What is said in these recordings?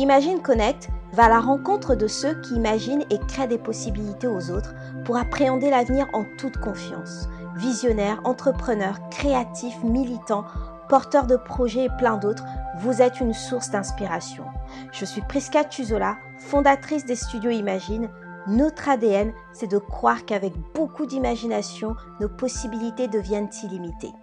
Imagine Connect va à la rencontre de ceux qui imaginent et créent des possibilités aux autres pour appréhender l'avenir en toute confiance. Visionnaires, entrepreneurs, créatifs, militants, porteurs de projets et plein d'autres, vous êtes une source d'inspiration. Je suis Prisca Tuzola, fondatrice des studios Imagine. Notre ADN, c'est de croire qu'avec beaucoup d'imagination, nos possibilités deviennent illimitées.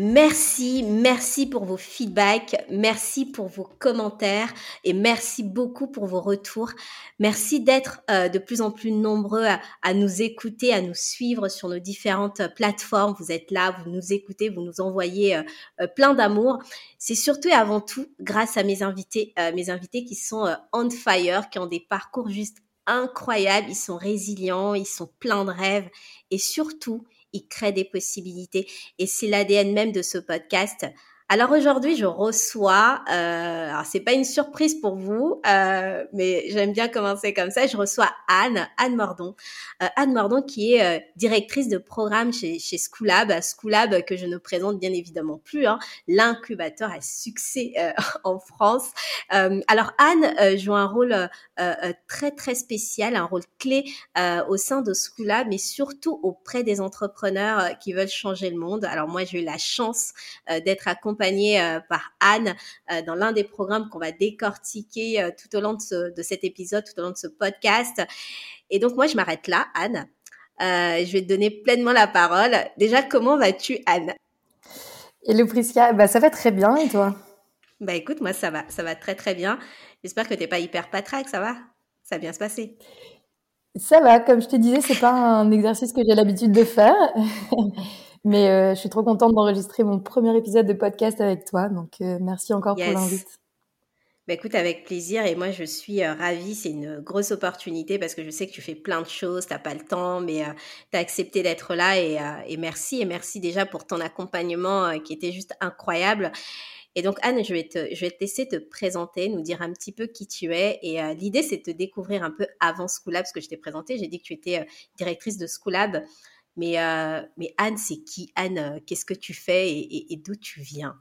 Merci, merci pour vos feedbacks, merci pour vos commentaires et merci beaucoup pour vos retours. Merci d'être euh, de plus en plus nombreux à, nous écouter, à nous suivre sur nos différentes plateformes. Vous êtes là, vous nous écoutez, vous nous envoyez euh, euh, plein d'amour. C'est surtout et avant tout grâce à mes invités, mes invités qui sont on fire, qui ont des parcours juste incroyables. Ils sont résilients, ils sont pleins de rêves et surtout, il crée des possibilités. Et c'est l'ADN même de ce podcast. Alors aujourd'hui, je reçois, euh, alors c'est pas une surprise pour vous, euh, mais j'aime bien commencer comme ça. Je reçois Anne, Anne Mordon, euh, Anne Mordon qui est euh, directrice de programme chez, chez Schoolab, Schoolab que je ne présente bien évidemment plus, hein, l'incubateur à succès euh, en France. alors Anne joue un rôle très très spécial, un rôle clé au sein de Schoolab, mais surtout auprès des entrepreneurs qui veulent changer le monde. Alors moi, j'ai eu la chance d'être accompagnée euh, par Anne euh, dans l'un des programmes qu'on va décortiquer euh, tout au long de, cet épisode, tout au long de ce podcast. Et donc moi, je m'arrête là, Anne. je vais te donner pleinement la parole. Déjà, comment vas-tu, Anne? Hello Prisca, bah, ça va très bien et toi? Bah écoute, moi ça va, ça va très très bien. J'espère que tu n'es pas hyper patraque, ça va? Ça va bien se passer? Ça va, comme je te disais, c'est pas un exercice que j'ai l'habitude de faire. Mais euh, je suis trop contente d'enregistrer mon premier épisode de podcast avec toi. Donc, euh, merci encore pour l'invite. Bah, écoute, avec plaisir. Et moi, je suis euh, ravie. C'est une grosse opportunité parce que je sais que tu fais plein de choses, tu n'as pas le temps, mais tu as accepté d'être là. Et, et, merci. Et merci déjà pour ton accompagnement qui était juste incroyable. Et donc, Anne, je vais, te, je vais te laisser te présenter, nous dire un petit peu qui tu es. Et l'idée, c'est de te découvrir un peu avant Schoolab, ce que je t'ai présenté. J'ai dit que tu étais directrice de Schoolab. Mais, euh, mais Anne, c'est qui? Anne, euh, qu'est-ce que tu fais et, d'où tu viens?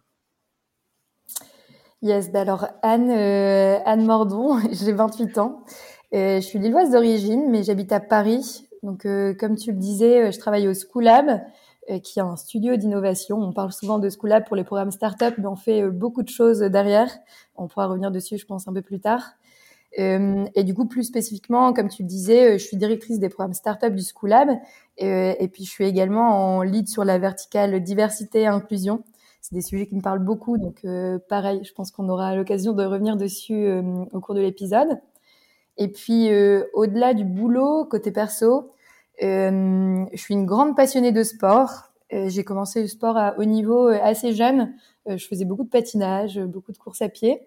Yes, bah alors Anne, euh, Anne Mordon, j'ai 28 ans. je suis lilloise d'origine, mais j'habite à Paris. Donc, comme tu le disais, je travaille au Schoolab, qui est un studio d'innovation. On parle souvent de Schoolab pour les programmes start-up, mais on fait beaucoup de choses derrière. On pourra revenir dessus, je pense, un peu plus tard. Euh, et du coup, plus spécifiquement, comme tu le disais, euh, je suis directrice des programmes startup du Schoolab. Euh, et puis, je suis également en lead sur la verticale diversité et inclusion. C'est des sujets qui me parlent beaucoup. Donc, pareil, je pense qu'on aura l'occasion de revenir dessus au cours de l'épisode. Et puis, au-delà du boulot, côté perso, je suis une grande passionnée de sport. J'ai commencé le sport à haut niveau assez jeune. je faisais beaucoup de patinage, beaucoup de courses à pied.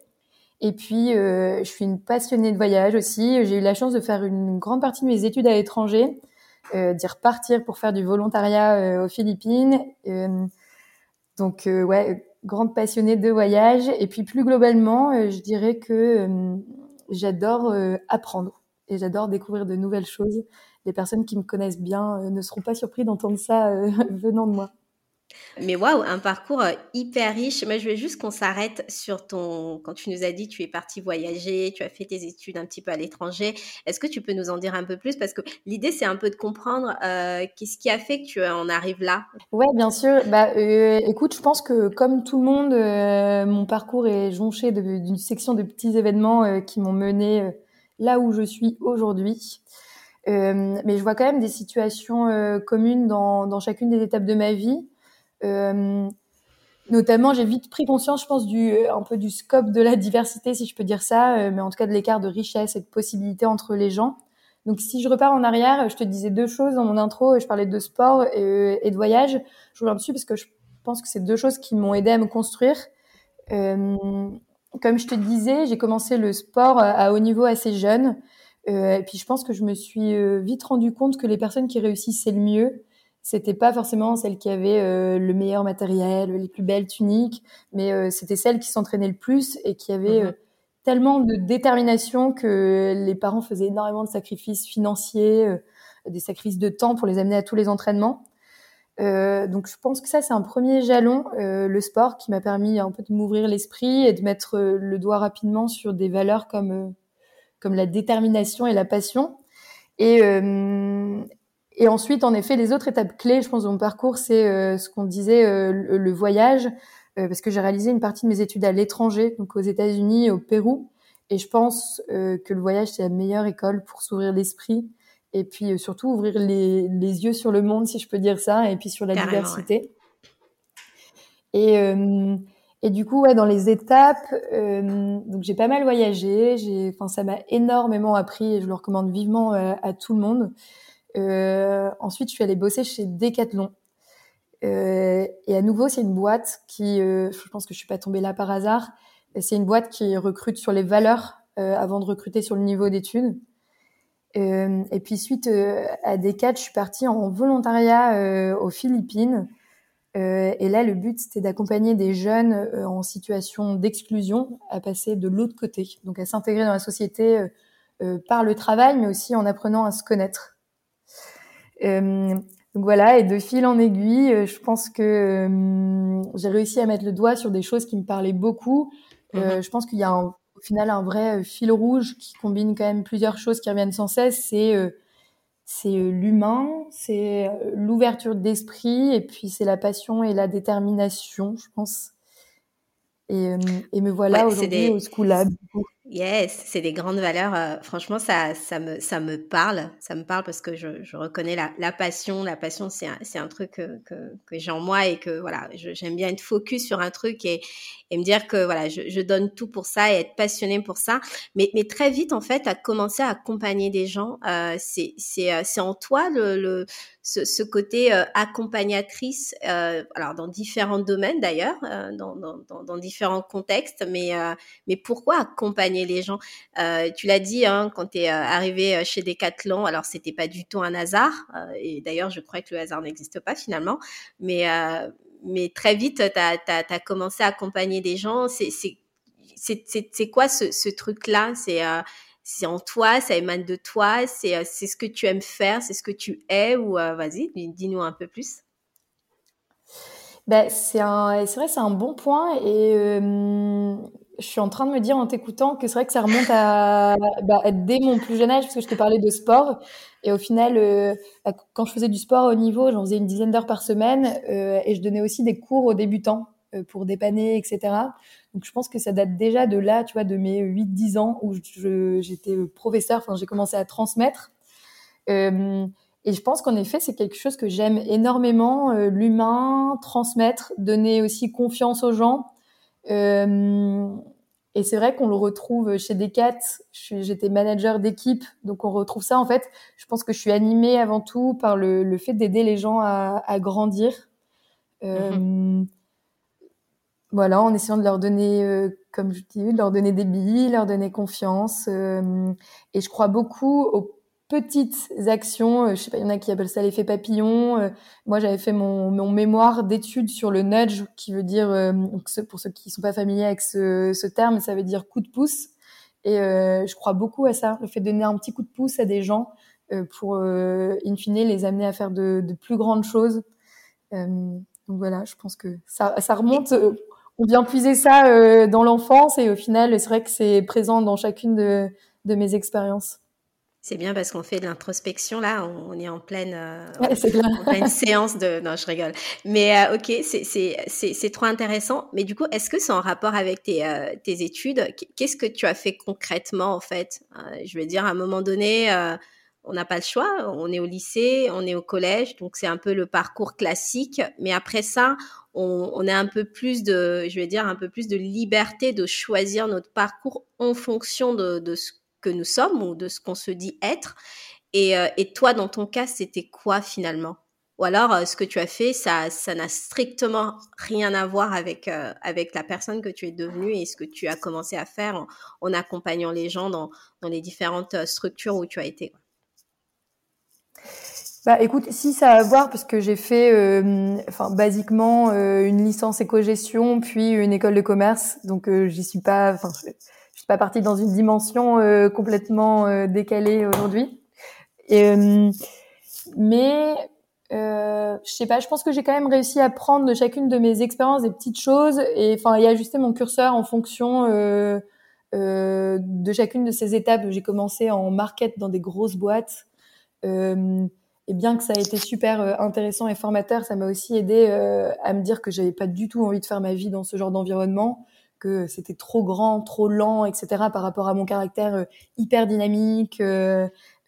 Et puis, euh, je suis une passionnée de voyage aussi. J'ai eu la chance de faire une grande partie de mes études à l'étranger, euh, d'y repartir pour faire du volontariat euh, aux Philippines. Euh, donc, euh, ouais, grande passionnée de voyage. Et puis, plus globalement, je dirais que j'adore apprendre et j'adore découvrir de nouvelles choses. Les personnes qui me connaissent bien ne seront pas surpris d'entendre ça venant de moi. Mais waouh, un parcours euh, hyper riche. Mais je veux juste qu'on s'arrête sur ton. Quand tu nous as dit tu es parti voyager, tu as fait tes études un petit peu à l'étranger. Est-ce que tu peux nous en dire un peu plus? Parce que l'idée, c'est un peu de comprendre euh, qu'est-ce qui a fait que tu en arrives là? Ouais, bien sûr. Bah, euh, écoute, je pense que comme tout le monde, mon parcours est jonché d'une section de petits événements qui m'ont mené là où je suis aujourd'hui. mais je vois quand même des situations communes dans, dans chacune des étapes de ma vie. Euh, notamment, j'ai vite pris conscience, je pense, du euh, un peu du scope de la diversité, si je peux dire ça, euh, mais en tout cas de l'écart de richesse et de possibilités entre les gens. Donc, si je repars en arrière, je te disais deux choses dans mon intro. Je parlais de sport et, de voyage. Je reviens dessus parce que je pense que c'est deux choses qui m'ont aidé à me construire. Euh, comme je te disais, j'ai commencé le sport à haut niveau assez jeune. Euh, et puis, je pense que je me suis vite rendu compte que les personnes qui réussissaient le mieux, c'était pas forcément celle qui avait euh, le meilleur matériel, les plus belles tuniques, mais euh, c'était celle qui s'entraînait le plus et qui avait mhm. euh, tellement de détermination que les parents faisaient énormément de sacrifices financiers, des sacrifices de temps pour les amener à tous les entraînements. Donc je pense que ça c'est un premier jalon, le sport qui m'a permis un peu de m'ouvrir l'esprit et de mettre le doigt rapidement sur des valeurs comme comme la détermination et la passion. Et et ensuite en effet les autres étapes clés, je pense de mon parcours, c'est ce qu'on disait le, le, voyage, parce que j'ai réalisé une partie de mes études à l'étranger, donc aux États-Unis au Pérou. Et je pense que le voyage c'est la meilleure école pour s'ouvrir l'esprit et puis euh, surtout ouvrir les, les, yeux sur le monde, si je peux dire ça, et puis sur la diversité. Et, euh, et du coup, ouais, dans les étapes, euh, donc j'ai pas mal voyagé, j'ai, enfin, ça m'a énormément appris et je le recommande vivement euh, à tout le monde. Euh, ensuite, je suis allée bosser chez Decathlon. Euh, et à nouveau, c'est une boîte qui, je pense que je suis pas tombée là par hasard. C'est une boîte qui recrute sur les valeurs avant de recruter sur le niveau d'études. Euh, et puis suite euh, à des cas, je suis partie en volontariat euh, aux Philippines. et là, le but, c'était d'accompagner des jeunes en situation d'exclusion à passer de l'autre côté, donc à s'intégrer dans la société par le travail, mais aussi en apprenant à se connaître. Donc voilà, et de fil en aiguille, je pense que j'ai réussi à mettre le doigt sur des choses qui me parlaient beaucoup. Mmh je pense qu'il y a un au final un vrai euh, fil rouge qui combine quand même plusieurs choses qui reviennent sans cesse. C'est euh, c'est euh, l'humain, c'est l'ouverture d'esprit et puis c'est la passion et la détermination, je pense. Et, et me voilà aujourd'hui au School Lab. Yes, c'est des grandes valeurs. Euh, franchement, ça, ça me, ça me parle. Ça me parle parce que je, je reconnais la, la passion. La passion, c'est un, un truc que, que, j'ai en moi et que voilà, j'aime bien être focus sur un truc et, et me dire que voilà, je, donne tout pour ça et être passionné pour ça. Mais, mais très vite, en fait, à commencer à accompagner des gens, euh, c'est, euh, en toi le, le ce, côté euh, accompagnatrice, alors dans différents domaines d'ailleurs, euh, dans, dans, dans, différents contextes, mais, mais pourquoi accompagner les gens Tu l'as dit hein, quand tu es arrivé chez Decathlon, alors c'était pas du tout un hasard, et d'ailleurs je crois que le hasard n'existe pas finalement, mais, mais très vite tu as, commencé à accompagner des gens. C'est quoi ce, truc-là? C'est c'est en toi, ça émane de toi, c'est euh, ce que tu aimes faire, c'est ce que tu es ou euh, vas-y, dis-nous un peu plus. Ben, c'est vrai, c'est un bon point et euh, je suis en train de me dire en t'écoutant que c'est vrai que ça remonte à bah, dès mon plus jeune âge parce que je te parlais de sport et au final bah, quand je faisais du sport au niveau, j'en faisais une dizaine d'heures par semaine et je donnais aussi des cours aux débutants pour dépanner, etc. Donc je pense que ça date déjà de là, tu vois, de mes 8-10 ans où j'étais professeur, enfin j'ai commencé à transmettre. Euh, et je pense qu'en effet, c'est quelque chose que j'aime énormément, euh, l'humain, transmettre, donner aussi confiance aux gens. Euh, et c'est vrai qu'on le retrouve chez Decat. J'étais manager d'équipe, donc on retrouve ça. En fait, je pense que je suis animée avant tout par le, fait d'aider les gens à, grandir. Euh, voilà, en essayant de leur donner, euh, comme je dis, de leur donner des billes, leur donner confiance. Et je crois beaucoup aux petites actions. Euh, je sais pas, il y en a qui appellent ça l'effet papillon. moi, j'avais fait mon, mémoire d'études sur le nudge, qui veut dire, pour ceux qui sont pas familiers avec ce, terme, ça veut dire coup de pouce. Et je crois beaucoup à ça, le fait de donner un petit coup de pouce à des gens pour, in fine, les amener à faire de, plus grandes choses. donc voilà, je pense que ça, remonte on vient puiser ça euh, dans l'enfance et au final, c'est vrai que c'est présent dans chacune de mes expériences. C'est bien parce qu'on fait de l'introspection là, on, est en pleine, euh, en pleine séance de. Non, je rigole. Mais euh, ok, c'est trop intéressant. Mais du coup, est-ce que c'est en rapport avec tes, euh, tes études? Qu'est-ce que tu as fait concrètement en fait? Je veux dire, à un moment donné, on n'a pas le choix. On est au lycée, on est au collège, donc c'est un peu le parcours classique. Mais après ça, on, a un peu plus de, je vais dire, un peu plus de liberté de choisir notre parcours en fonction de, ce que nous sommes ou de ce qu'on se dit être. Et, euh, toi, dans ton cas, c'était quoi finalement? Ou alors, euh, ce que tu as fait, ça, ça n'a strictement rien à voir avec euh, avec la personne que tu es devenue et ce que tu as commencé à faire en, accompagnant les gens dans, dans les différentes structures où tu as été. Bah écoute, si ça a à voir parce que j'ai fait, enfin basiquement une licence éco-gestion puis une école de commerce, donc euh, j'y suis pas, pas partie dans une dimension euh, complètement décalée aujourd'hui. Et mais euh, je sais pas, je pense que j'ai quand même réussi à prendre de chacune de mes expériences des petites choses et enfin et ajuster mon curseur en fonction euh, euh, de chacune de ces étapes. J'ai commencé en market dans des grosses boîtes euh, et bien que ça a été super euh, intéressant et formateur, ça m'a aussi aidé euh, à me dire que j'avais pas du tout envie de faire ma vie dans ce genre d'environnement, que c'était trop grand, trop lent, etc. par rapport à mon caractère hyper dynamique,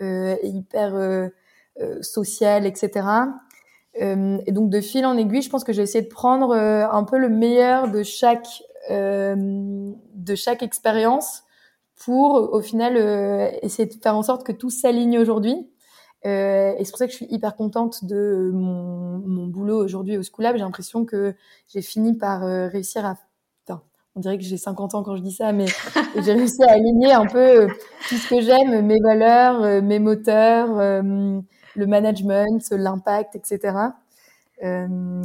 hyper euh, social, etc. Euh, et donc de fil en aiguille, je pense que j'ai essayé de prendre euh, un peu le meilleur de chaque de chaque expérience pour au final essayer de faire en sorte que tout s'aligne aujourd'hui. Euh, et c'est pour ça que je suis hyper contente de mon, mon boulot aujourd'hui au School Lab. J'ai l'impression que j'ai fini par réussir à... On dirait que j'ai 50 ans quand je dis ça, mais j'ai réussi à aligner un peu tout ce que j'aime, mes valeurs, mes moteurs, le management, l'impact, etc. Euh,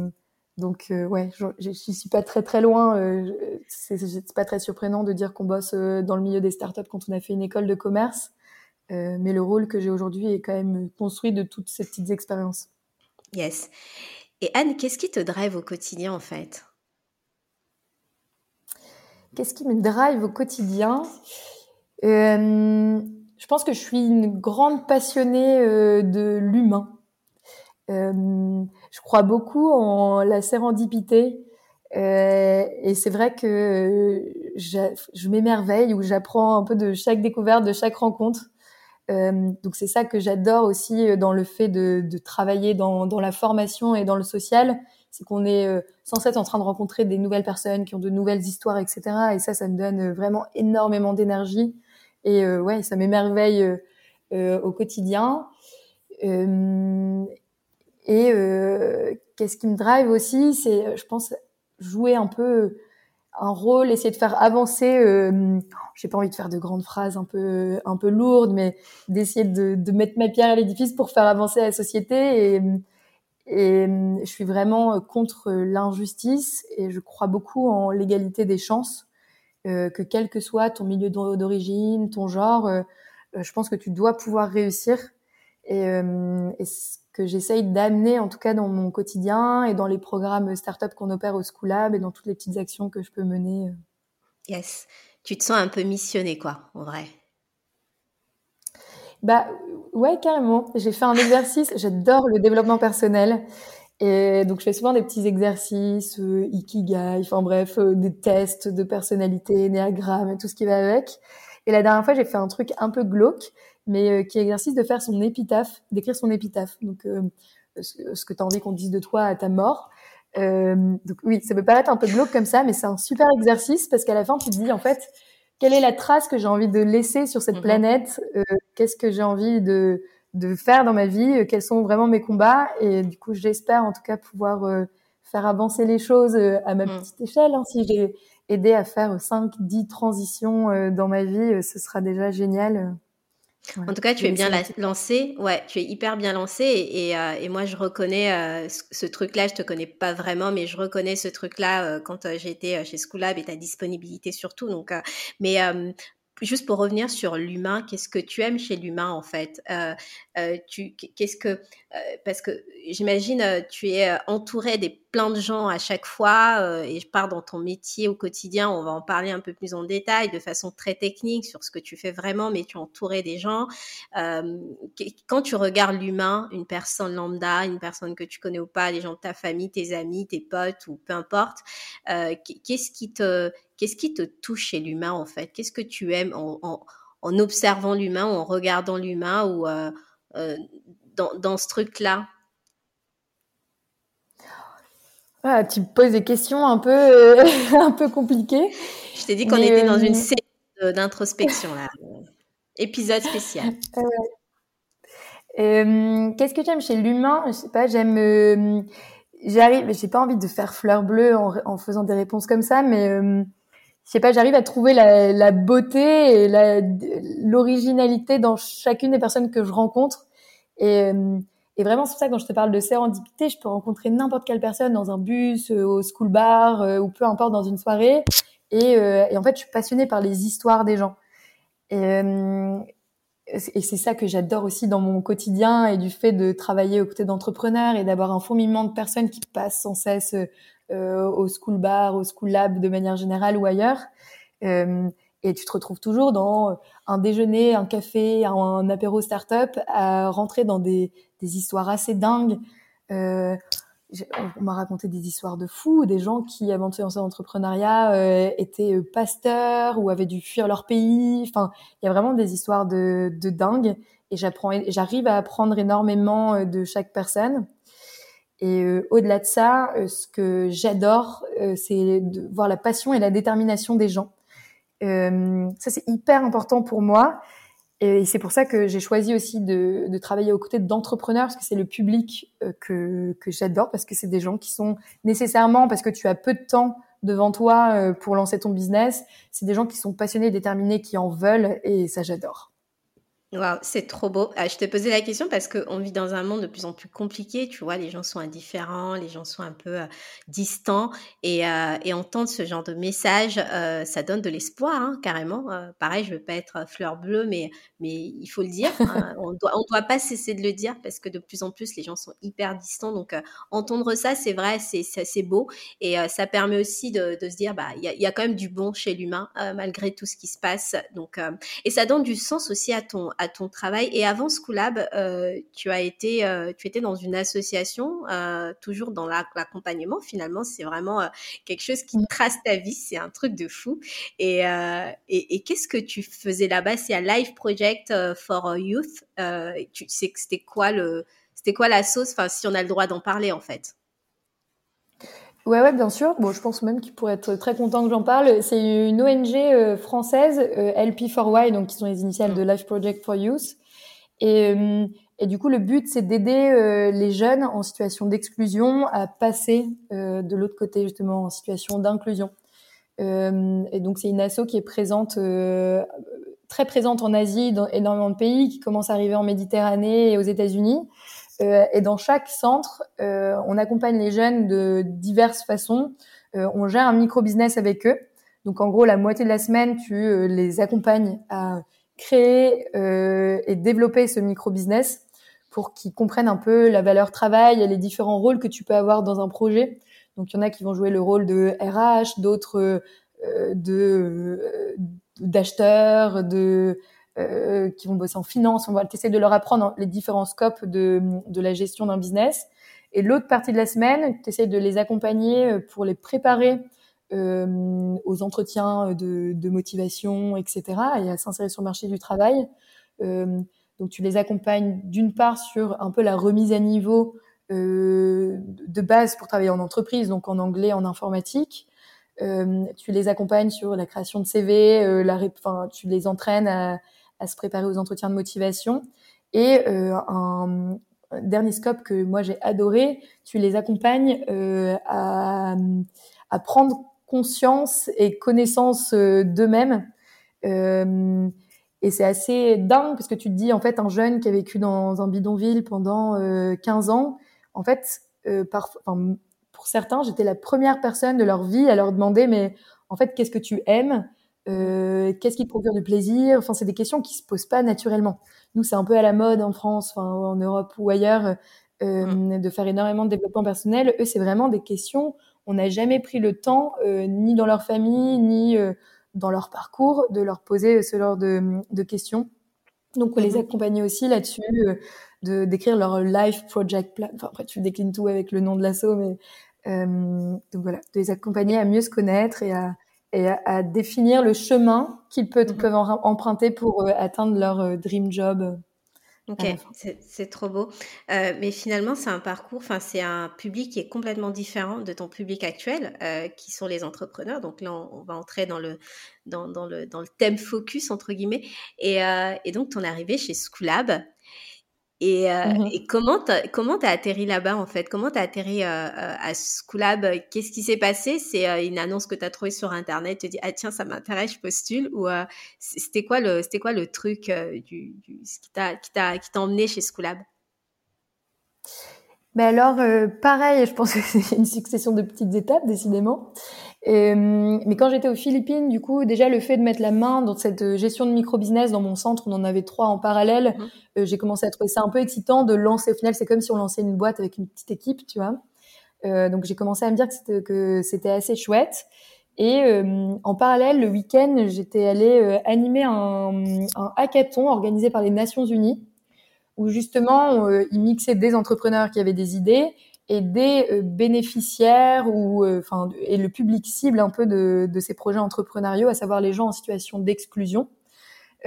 donc euh, ouais, je, suis pas très très loin. Euh, c'est pas très surprenant de dire qu'on bosse euh, dans le milieu des startups quand on a fait une école de commerce, euh, mais le rôle que j'ai aujourd'hui est quand même construit de toutes ces petites expériences. Yes. Et Anne, qu'est-ce qui te drive au quotidien en fait? Qu'est-ce qui me drive au quotidien? Euh, je pense que je suis une grande passionnée euh, de l'humain. Euh, je crois beaucoup en la sérendipité. Et c'est vrai que je m'émerveille ou j'apprends un peu de chaque découverte, de chaque rencontre. Donc c'est ça que j'adore aussi dans le fait de, travailler dans, la formation et dans le social, c'est qu'on est, est sans cesse en train de rencontrer des nouvelles personnes qui ont de nouvelles histoires, etc. Et ça, ça me donne vraiment énormément d'énergie. Et euh, ouais, ça m'émerveille euh, euh, au quotidien. et qu'est-ce qui me drive aussi, c'est, je pense, jouer un peu un rôle, essayer de faire avancer. Euh, j'ai pas envie de faire de grandes phrases un peu un peu lourdes, mais d'essayer de, de, mettre ma pierre à l'édifice pour faire avancer la société. Et, et je suis vraiment contre l'injustice et je crois beaucoup en l'égalité des chances. Euh, que quel que soit ton milieu d'origine, ton genre, euh, euh, je pense que tu dois pouvoir réussir. Et, et ce que j'essaye d'amener, en tout cas dans mon quotidien et dans les programmes start-up qu'on opère au School Lab et dans toutes les petites actions que je peux mener. Yes. Tu te sens un peu missionné, quoi, en vrai. Bah ouais, carrément. J'ai fait un exercice. J'adore le développement personnel. Et donc, je fais souvent des petits exercices, euh, ikigai, enfin bref, euh, des tests de personnalité, néagramme, tout ce qui va avec. Et la dernière fois, j'ai fait un truc un peu glauque, mais euh, qui est exercice de faire son épitaphe, d'écrire son épitaphe. Donc, euh, ce, que tu as envie qu'on dise de toi à ta mort. donc oui, ça peut paraître un peu glauque comme ça, mais c'est un super exercice parce qu'à la fin, tu te dis en fait, quelle est la trace que j'ai envie de laisser sur cette mmh planète Qu'est-ce que j'ai envie de de faire dans ma vie, euh, quels sont vraiment mes combats. Et du coup, j'espère en tout cas pouvoir euh, faire avancer les choses euh, à ma mmh. petite échelle. Hein. Si j'ai aidé à faire 5, 10 transitions dans ma vie, ce sera déjà génial. En tout cas, tu es bien lancé. Ouais, tu es hyper bien lancé. Et, et, moi, je reconnais ce, truc-là. Je te connais pas vraiment, mais je reconnais ce truc-là quand j'ai été chez Schoolab et ta disponibilité surtout. Donc, mais juste pour revenir sur l'humain, qu'est-ce que tu aimes chez l'humain en fait? Euh, euh, tu, qu'est-ce que euh, parce que j'imagine euh, tu es euh, entouré des plein de gens à chaque fois et je pars dans ton métier au quotidien, on va en parler un peu plus en détail, de façon très technique sur ce que tu fais vraiment, mais tu es entouré des gens. quand tu regardes l'humain, une personne lambda, une personne que tu connais ou pas, les gens de ta famille, tes amis, tes potes ou peu importe, qu'est-ce qui te Qu'est-ce qui te touche chez l'humain en fait? Qu'est-ce que tu aimes en, en, en observant l'humain, en regardant l'humain ou euh, euh, dans, dans, ce truc-là? Ah, Tu me poses des questions un peu, euh, un peu compliquées. Je t'ai dit qu'on était dans une série d'introspection là. Épisode spécial. Qu'est-ce que j'aime chez l'humain? Je sais pas, j'aime j'arrive, j'ai pas envie de faire fleur bleue en, en, faisant des réponses comme ça, mais je sais pas, j'arrive à trouver la, la beauté et l'originalité dans chacune des personnes que je rencontre. Et, euh, et vraiment, c'est ça quand je te parle de sérendipité, je peux rencontrer n'importe quelle personne dans un bus, euh, au school bar euh, ou peu importe dans une soirée. Et, et, en fait, je suis passionnée par les histoires des gens. Et, et c'est ça que j'adore aussi dans mon quotidien et du fait de travailler aux côtés d'entrepreneurs et d'avoir un fourmillement de personnes qui passent sans cesse au school bar, au school lab de manière générale ou ailleurs. Euh, et tu te retrouves toujours dans un déjeuner, un café, un, apéro start-up à rentrer dans des, des histoires assez dingues. Euh, on m'a raconté des histoires de fous, des gens qui, avant de se lancer dans l'entrepreneuriat, euh, étaient euh, pasteurs ou avaient dû fuir leur pays. Enfin, il y a vraiment des histoires de, de. Et j'apprends, j'arrive à apprendre énormément euh, de chaque personne. Et au-delà de ça, ce que j'adore, c'est de voir la passion et la détermination des gens. ça, c'est hyper important pour moi. Et c'est pour ça que j'ai choisi aussi de, de travailler aux côtés d'entrepreneurs, parce que c'est le public euh, que, que j'adore, parce que c'est des gens qui sont nécessairement, parce que tu as peu de temps devant toi euh, pour lancer ton business, c'est des gens qui sont passionnés, déterminés, qui en veulent, et ça j'adore. Wow, c'est trop beau. Ah, je te posais la question parce qu'on vit dans un monde de plus en plus compliqué. Tu vois, les gens sont indifférents, les gens sont un peu euh, distants et, euh, et, entendre ce genre de message, euh, ça donne de l'espoir, hein, carrément. pareil, je veux pas être fleur bleue, mais mais il faut le dire. Hein. on doit on doit pas cesser de le dire parce que de plus en plus les gens sont hyper distants. Donc entendre ça, c'est vrai, c'est c'est beau et ça permet aussi de, de se dire bah il y a, y a, quand même du bon chez l'humain malgré tout ce qui se passe. Donc et ça donne du sens aussi à ton à ton travail. Et avant Schoolab, euh, tu as été, euh, tu étais dans une association, euh, toujours dans l'accompagnement. Finalement, c'est vraiment quelque chose qui trace ta vie. C'est un truc de fou. Et, et, qu'est-ce que tu faisais là-bas? C'est un Life Project for Youth. tu sais que c'était quoi le, c'était quoi la sauce? Enfin, si on a le droit d'en parler, en fait. Ouais, ouais, bien sûr. Bon, je pense même qu'il pourrait être très content que j'en parle. C'est une ONG euh, française, euh, LP4Y, donc qui sont les initiales de Life Project for Youth. Et, euh, et du coup, le but, c'est d'aider les jeunes en situation d'exclusion à passer de l'autre côté, justement, en situation d'inclusion. et donc, c'est une asso qui est présente, très présente en Asie, dans énormément de pays, qui commence à arriver en Méditerranée et aux États-Unis. Euh, et dans chaque centre, euh, on accompagne les jeunes de diverses façons. Euh, on gère un micro-business avec eux. Donc en gros, la moitié de la semaine, tu les accompagnes à créer et développer ce micro-business pour qu'ils comprennent un peu la valeur travail et les différents rôles que tu peux avoir dans un projet. Donc il y en a qui vont jouer le rôle de RH, d'autres de d'acheteurs, de euh, qui vont bosser en finance. On va essayer de leur apprendre les différents scopes de, de la gestion d'un business. Et l'autre partie de la semaine, tu essaies de les accompagner euh, pour les préparer euh, aux entretiens de, de, motivation, etc. et à s'insérer sur le marché du travail. Euh, donc tu les accompagnes d'une part sur un peu la remise à niveau euh, de base pour travailler en entreprise, donc en anglais, en informatique. Euh, tu les accompagnes sur la création de CV, la, enfin, tu les entraînes à, à se préparer aux entretiens de motivation. Et euh, un, dernier scope que moi j'ai adoré, tu les accompagnes euh, à, à, prendre conscience et connaissance euh, d'eux-mêmes. Euh, et c'est assez dingue parce que tu te dis, en fait, un jeune qui a vécu dans un bidonville pendant 15 ans, en fait, par, enfin, pour certains, j'étais la première personne de leur vie à leur demander, mais en fait, qu'est-ce que tu aimes? Euh, Qu'est-ce qui te procure du plaisir? Enfin, c'est des questions qui se posent pas naturellement. Nous, c'est un peu à la mode en France, enfin, en Europe ou ailleurs, euh, mm. de faire énormément de développement personnel. Eux, c'est vraiment des questions. On n'a jamais pris le temps, euh, ni dans leur famille, ni euh, dans leur parcours, de leur poser ce genre de, de questions. Donc, on les mm-hmm. accompagne aussi là-dessus, euh, de d'écrire leur life project plan. Enfin, après, tu déclines tout avec le nom de l'assaut, mais donc voilà, de les accompagner à mieux se connaître et à et à, définir le chemin qu'ils peuvent, mhm. emprunter pour euh, atteindre leur euh, dream job. Ok, c'est trop beau. Euh, mais finalement, c'est un parcours, enfin, c'est un public qui est complètement différent de ton public actuel, qui sont les entrepreneurs. Donc là, on, va entrer dans le, dans, dans, le, dans le thème focus, entre guillemets. Et, et donc, ton arrivée chez Schoolab, et, euh, mmh et comment t'as, comment t'as atterri là-bas en fait? Comment t'as atterri euh, euh, à Schoolab? Qu'est-ce qui s'est passé? C'est une annonce que t'as trouvée sur internet. Tu te dis ah tiens ça m'intéresse, je postule? Ou c'était quoi le c'était quoi le truc du, du, ce qui t'a qui t'a qui t'a emmené chez Schoolab? Mais alors, pareil, je pense que c'est une succession de petites étapes, décidément. Mais quand j'étais aux Philippines, du coup, déjà le fait de mettre la main dans cette gestion de micro-business dans mon centre, on en avait trois en parallèle, mmh. j'ai commencé à trouver ça un peu excitant de lancer. Au final, c'est comme si on lançait une boîte avec une petite équipe, tu vois. donc j'ai commencé à me dire que c'était assez chouette. Et euh, en parallèle, le week-end, j'étais allée euh, animer un, un, hackathon organisé par les Nations Unies, où justement, euh, ils mixaient des entrepreneurs qui avaient des idées et des bénéficiaires ou enfin et le public cible un peu de, de, ces projets entrepreneuriaux, à savoir les gens en situation d'exclusion.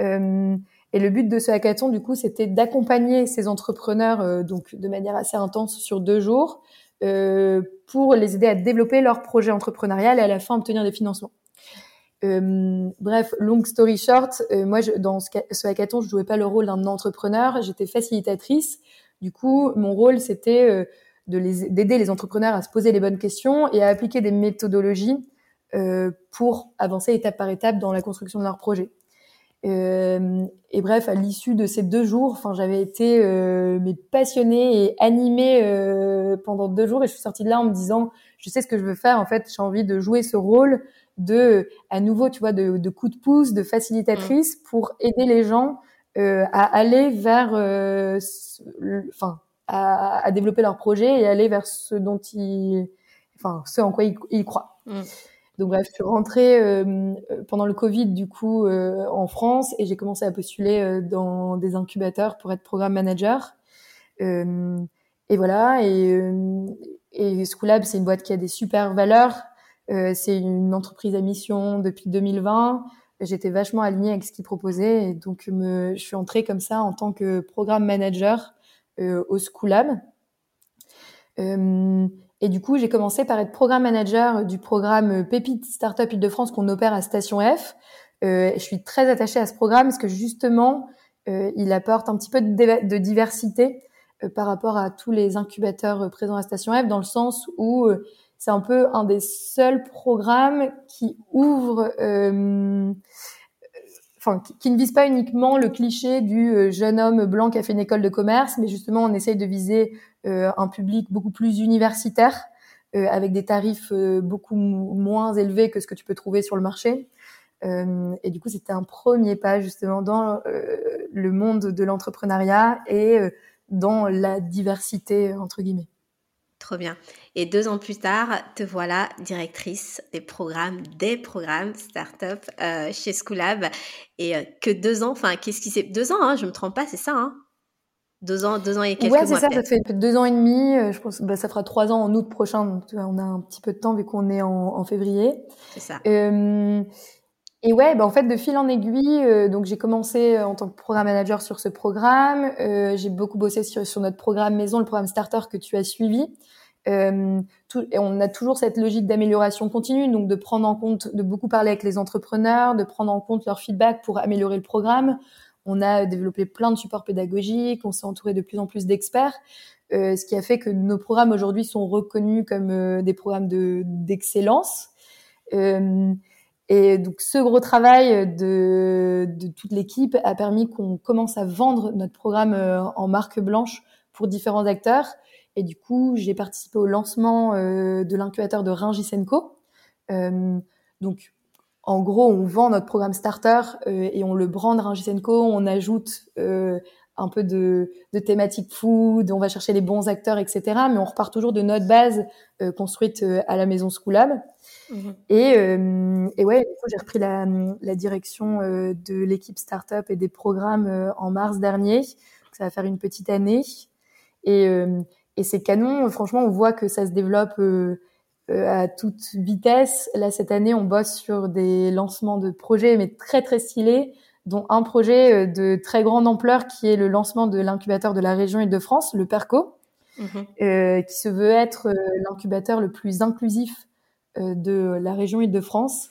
Euh, et le but de ce hackathon, du coup, c'était d'accompagner ces entrepreneurs donc de manière assez intense sur deux jours euh, pour les aider à développer leur projet entrepreneurial et à la fin obtenir des financements. Euh, bref, long story short, euh, moi je, dans ce, hackathon, je jouais pas le rôle d'un entrepreneur, j'étais facilitatrice. Du coup, mon rôle c'était euh, d'aider les entrepreneurs à se poser les bonnes questions et à appliquer des méthodologies euh, pour avancer étape par étape dans la construction de leur projet. Euh, et bref, à l'issue de ces deux jours, enfin, j'avais été euh, mais passionnée et animée pendant deux jours, et je suis sortie de là en me disant, je sais ce que je veux faire. En fait, j'ai envie de jouer ce rôle de, à nouveau, tu vois, de, de coup de pouce, de facilitatrice mmh. pour aider les gens à aller vers, enfin, à, à, développer leur projet et aller vers ce dont ils, enfin, ce en quoi ils, ils croient. Mmh. Donc bref, je suis rentrée euh, pendant le Covid du coup euh, en France et j'ai commencé à postuler euh, dans des incubateurs pour être programme manager. et voilà, et, et Schoolab, c'est une boîte qui a des super valeurs. c'est une entreprise à mission depuis 2020. J'étais vachement alignée avec ce qu'ils proposaient et donc me, je suis entrée comme ça en tant que programme manager au Schoolab. Euh, et du coup, j'ai commencé par être programme manager du programme Pépite Startup Île-de-France qu'on opère à Station F. Euh, je suis très attachée à ce programme parce que justement, euh, il apporte un petit peu de, de diversité euh, par rapport à tous les incubateurs euh, présents à Station F, dans le sens où euh, c'est un peu un des seuls programmes qui ouvre, enfin, qui, ne vise pas uniquement le cliché du jeune homme blanc qui a fait une école de commerce, mais justement, on essaye de viser euh, un public beaucoup plus universitaire, euh, avec des tarifs euh, beaucoup moins élevés que ce que tu peux trouver sur le marché. et du coup, c'était un premier pas justement dans le monde de l'entrepreneuriat et dans la diversité entre guillemets. Trop bien. Et deux ans plus tard, te voilà directrice des programmes, des programmes startup euh, chez Schoolab. Et que deux ans, enfin, qu'est-ce qui s'est. Deux ans, hein, je me trompe pas, c'est ça, hein deux ans, deux ans et quelques mois. Ouais, c'est ça, ça fait deux ans et demi. Euh, je pense, bah, ça fera trois ans en août prochain. Donc, on a un petit peu de temps vu qu'on est en, en février. C'est ça. Euh, et ouais, bah, en fait, de fil en aiguille, euh, donc j'ai commencé euh, en tant que programme manager sur ce programme. Euh, j'ai beaucoup bossé sur, sur, notre programme maison, le programme starter que tu as suivi. Tout, et on a toujours cette logique d'amélioration continue, donc de prendre en compte, de beaucoup parler avec les entrepreneurs, de prendre en compte leur feedback pour améliorer le programme. On a développé plein de supports pédagogiques, on s'est entouré de plus en plus d'experts, euh, ce qui a fait que nos programmes aujourd'hui sont reconnus comme euh, des programmes de d'excellence. Euh, et donc ce gros travail de, de toute l'équipe a permis qu'on commence à vendre notre programme euh, en marque blanche pour différents acteurs. Et du coup, j'ai participé au lancement euh, de l'incubateur de Ringisenko. donc en gros, on vend notre programme starter euh, et on le brande Rangisenko, on ajoute euh, un peu de, de thématique food, on va chercher les bons acteurs, etc. Mais on repart toujours de notre base euh, construite euh, à la maison Schoolab. Mmh. Et, euh, et ouais, j'ai repris la, la direction de l'équipe startup et des programmes en mars dernier. Ça va faire une petite année. Et, et c'est canon. Franchement, on voit que ça se développe euh, à toute vitesse. Là, cette année, on bosse sur des lancements de projets, mais très très stylés, dont un projet euh, de très grande ampleur qui est le lancement de l'incubateur de la région Île-de-France, le PERCO, mmh. euh, qui se veut être euh, l'incubateur le plus inclusif euh, de la région Île-de-France.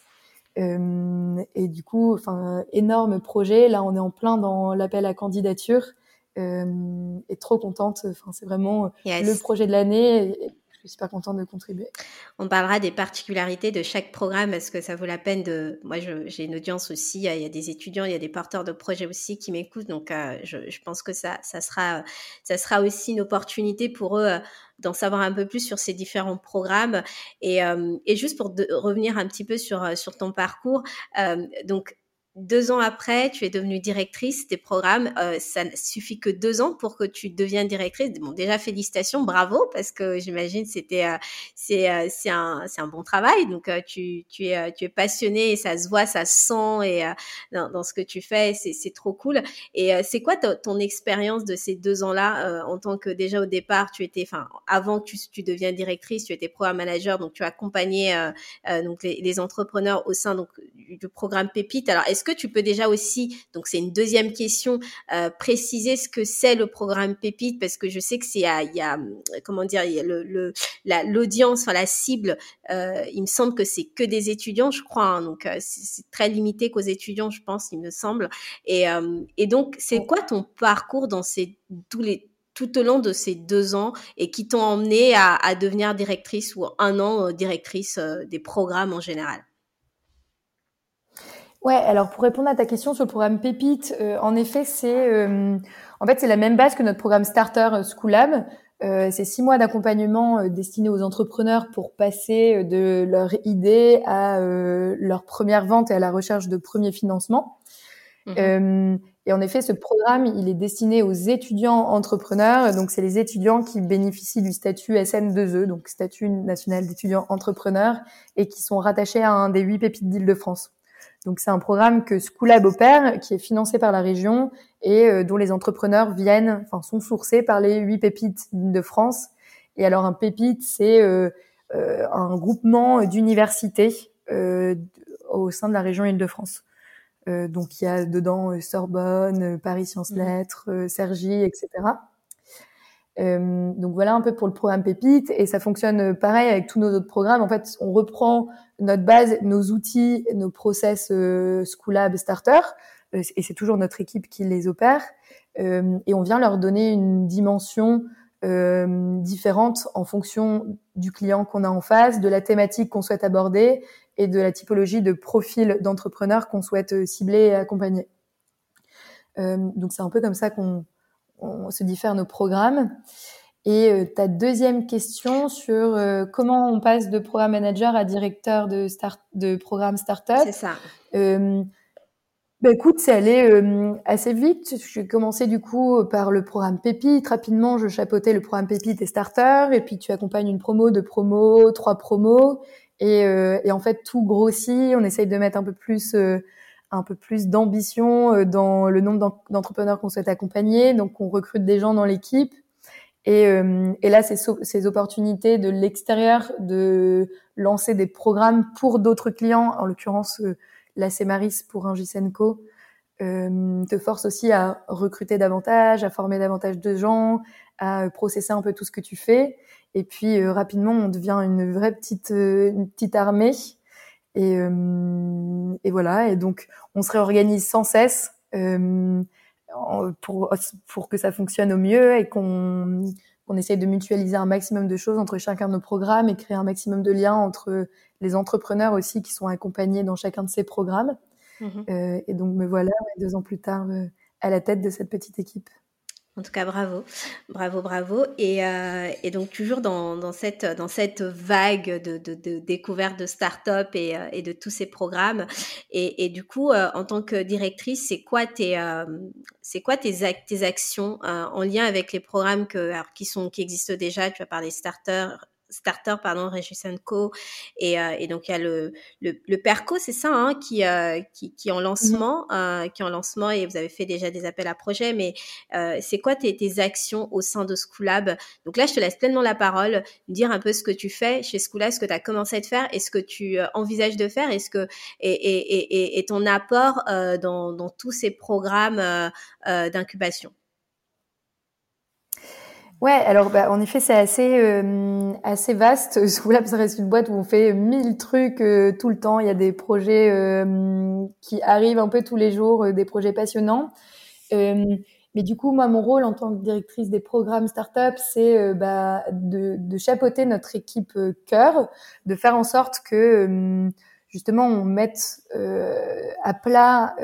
et du coup, enfin, énorme projet. Là, on est en plein dans l'appel à candidature. Et trop contente. Enfin, c'est vraiment yes. le projet de l'année suis super contente de contribuer. On parlera des particularités de chaque programme parce que ça vaut la peine de. Moi, j'ai une audience aussi. Il y a des étudiants, il y a des porteurs de projets aussi qui m'écoutent. Donc, je, je, pense que ça, ça, sera, ça sera aussi une opportunité pour eux d'en savoir un peu plus sur ces différents programmes. Et, et juste pour revenir un petit peu sur, sur ton parcours, donc deux ans après, tu es devenue directrice des programmes. Euh, ça ne suffit que deux ans pour que tu deviennes directrice. Bon, déjà félicitations, bravo, parce que j'imagine c'était euh, c'est euh, c'est un c'est un bon travail. Donc tu tu es tu es passionnée et ça se voit, ça se sent et dans, dans, ce que tu fais, c'est c'est trop cool. Et c'est quoi ton expérience de ces deux ans-là en tant que déjà au départ tu étais, enfin avant que tu tu deviennes directrice, tu étais programme manager, donc tu accompagnais donc les, les, entrepreneurs au sein donc du programme Pépite. Alors est-ce que tu peux déjà aussi, donc c'est une deuxième question, euh, préciser ce que c'est le programme Pépite? Parce que je sais que c'est il y a, comment dire, il y a le, l'audience, enfin la cible, euh, il me semble que c'est que des étudiants, je crois, hein, donc euh, c'est, très limité qu'aux étudiants, je pense, il me semble. Et, et donc c'est quoi ton parcours dans ces tous les tout au long de ces deux ans et qui t'ont emmené à, à devenir directrice ou un an directrice des programmes en général? Ouais, alors pour répondre à ta question sur le programme Pépite, euh, en effet, c'est euh, en fait c'est la même base que notre programme Starter euh, School Lab. c'est six mois d'accompagnement destiné aux entrepreneurs pour passer de leur idée à leur première vente et à la recherche de premiers financements. Mmh. et en effet, ce programme, il est destiné aux étudiants entrepreneurs. Donc, c'est les étudiants qui bénéficient du statut SN2E, donc statut national d'étudiant entrepreneur, et qui sont rattachés à un des huit pépites d'Île-de-France. Donc c'est un programme que Schoolab opère, qui est financé par la région et euh, dont les entrepreneurs viennent, enfin sont sourcés par les huit pépites de France. Et alors un pépite, c'est euh, euh, un groupement d'universités au sein de la région Île-de-France. donc il y a dedans Sorbonne, Paris Sciences mmh. Lettres, Cergy, etc. Euh, donc voilà un peu pour le programme Pépite et ça fonctionne pareil avec tous nos autres programmes. En fait, on reprend notre base, nos outils, nos process euh, Schoolab Starter euh, et c'est toujours notre équipe qui les opère euh, et on vient leur donner une dimension euh, différente en fonction du client qu'on a en face, de la thématique qu'on souhaite aborder et de la typologie de profil d'entrepreneur qu'on souhaite cibler et accompagner. donc c'est un peu comme ça qu'on on se diffère nos programmes. Et euh, ta deuxième question sur euh, comment on passe de programme manager à directeur de, start, de programme startup. C'est ça. Euh, bah, écoute, c'est allé euh, assez vite. J'ai commencé du coup par le programme Pépite. Rapidement, je chapeautais le programme Pépite et Starter. Et puis tu accompagnes une promo, deux promos, trois promos. Et, et en fait, tout grossit. On essaye de mettre un peu plus un peu plus d'ambition euh, dans le nombre d'entrepreneurs qu'on souhaite accompagner. Donc, on recrute des gens dans l'équipe. Et, euh, et, là, ces, ces opportunités de l'extérieur de lancer des programmes pour d'autres clients, en l'occurrence euh, la Cemaris pour un Gisenco, euh, te force aussi à recruter davantage, à former davantage de gens, à processer un peu tout ce que tu fais. Et puis rapidement, on devient une vraie petite une petite armée et, euh, et voilà. Et donc, on se réorganise sans cesse euh, pour pour que ça fonctionne au mieux et qu'on qu'on essaye de mutualiser un maximum de choses entre chacun de nos programmes et créer un maximum de liens entre les entrepreneurs aussi qui sont accompagnés dans chacun de ces programmes. Mmh euh, et donc me voilà deux ans plus tard euh, à la tête de cette petite équipe. En tout cas, bravo, bravo, bravo. Et, euh, et donc toujours dans, dans, cette, dans cette vague de, de, de découverte de start-up et, euh, et, de tous ces programmes. Et, et du coup, euh, en tant que directrice, c'est quoi tes, euh, c'est quoi tes, tes actions en lien avec les programmes que, alors, qui sont, qui existent déjà Tu as parlé starter, starter pardon Regis Co et, euh, et donc il y a le le, le Perco c'est ça hein, qui, euh, qui qui est en lancement mmh. euh, qui est en lancement et vous avez fait déjà des appels à projets. Mais euh, c'est quoi tes, tes actions au sein de Schoolab? Donc là je te laisse pleinement la parole. Dire un peu ce que tu fais chez Schoolab ce que tu as commencé à faire et ce que tu euh, envisages de faire. Est-ce que et, et, et, et, ton apport euh, dans, dans tous ces programmes d'incubation? Ouais, alors bah, en effet, c'est assez euh, assez vaste. Schoolab, ça reste une boîte où on fait mille trucs euh, tout le temps. Il y a des projets euh, qui arrivent un peu tous les jours, des projets passionnants. Mais du coup, moi, mon rôle en tant que directrice des programmes startup, c'est euh, bah, de, de, chapeauter notre équipe euh, cœur, de faire en sorte que justement on mette à plat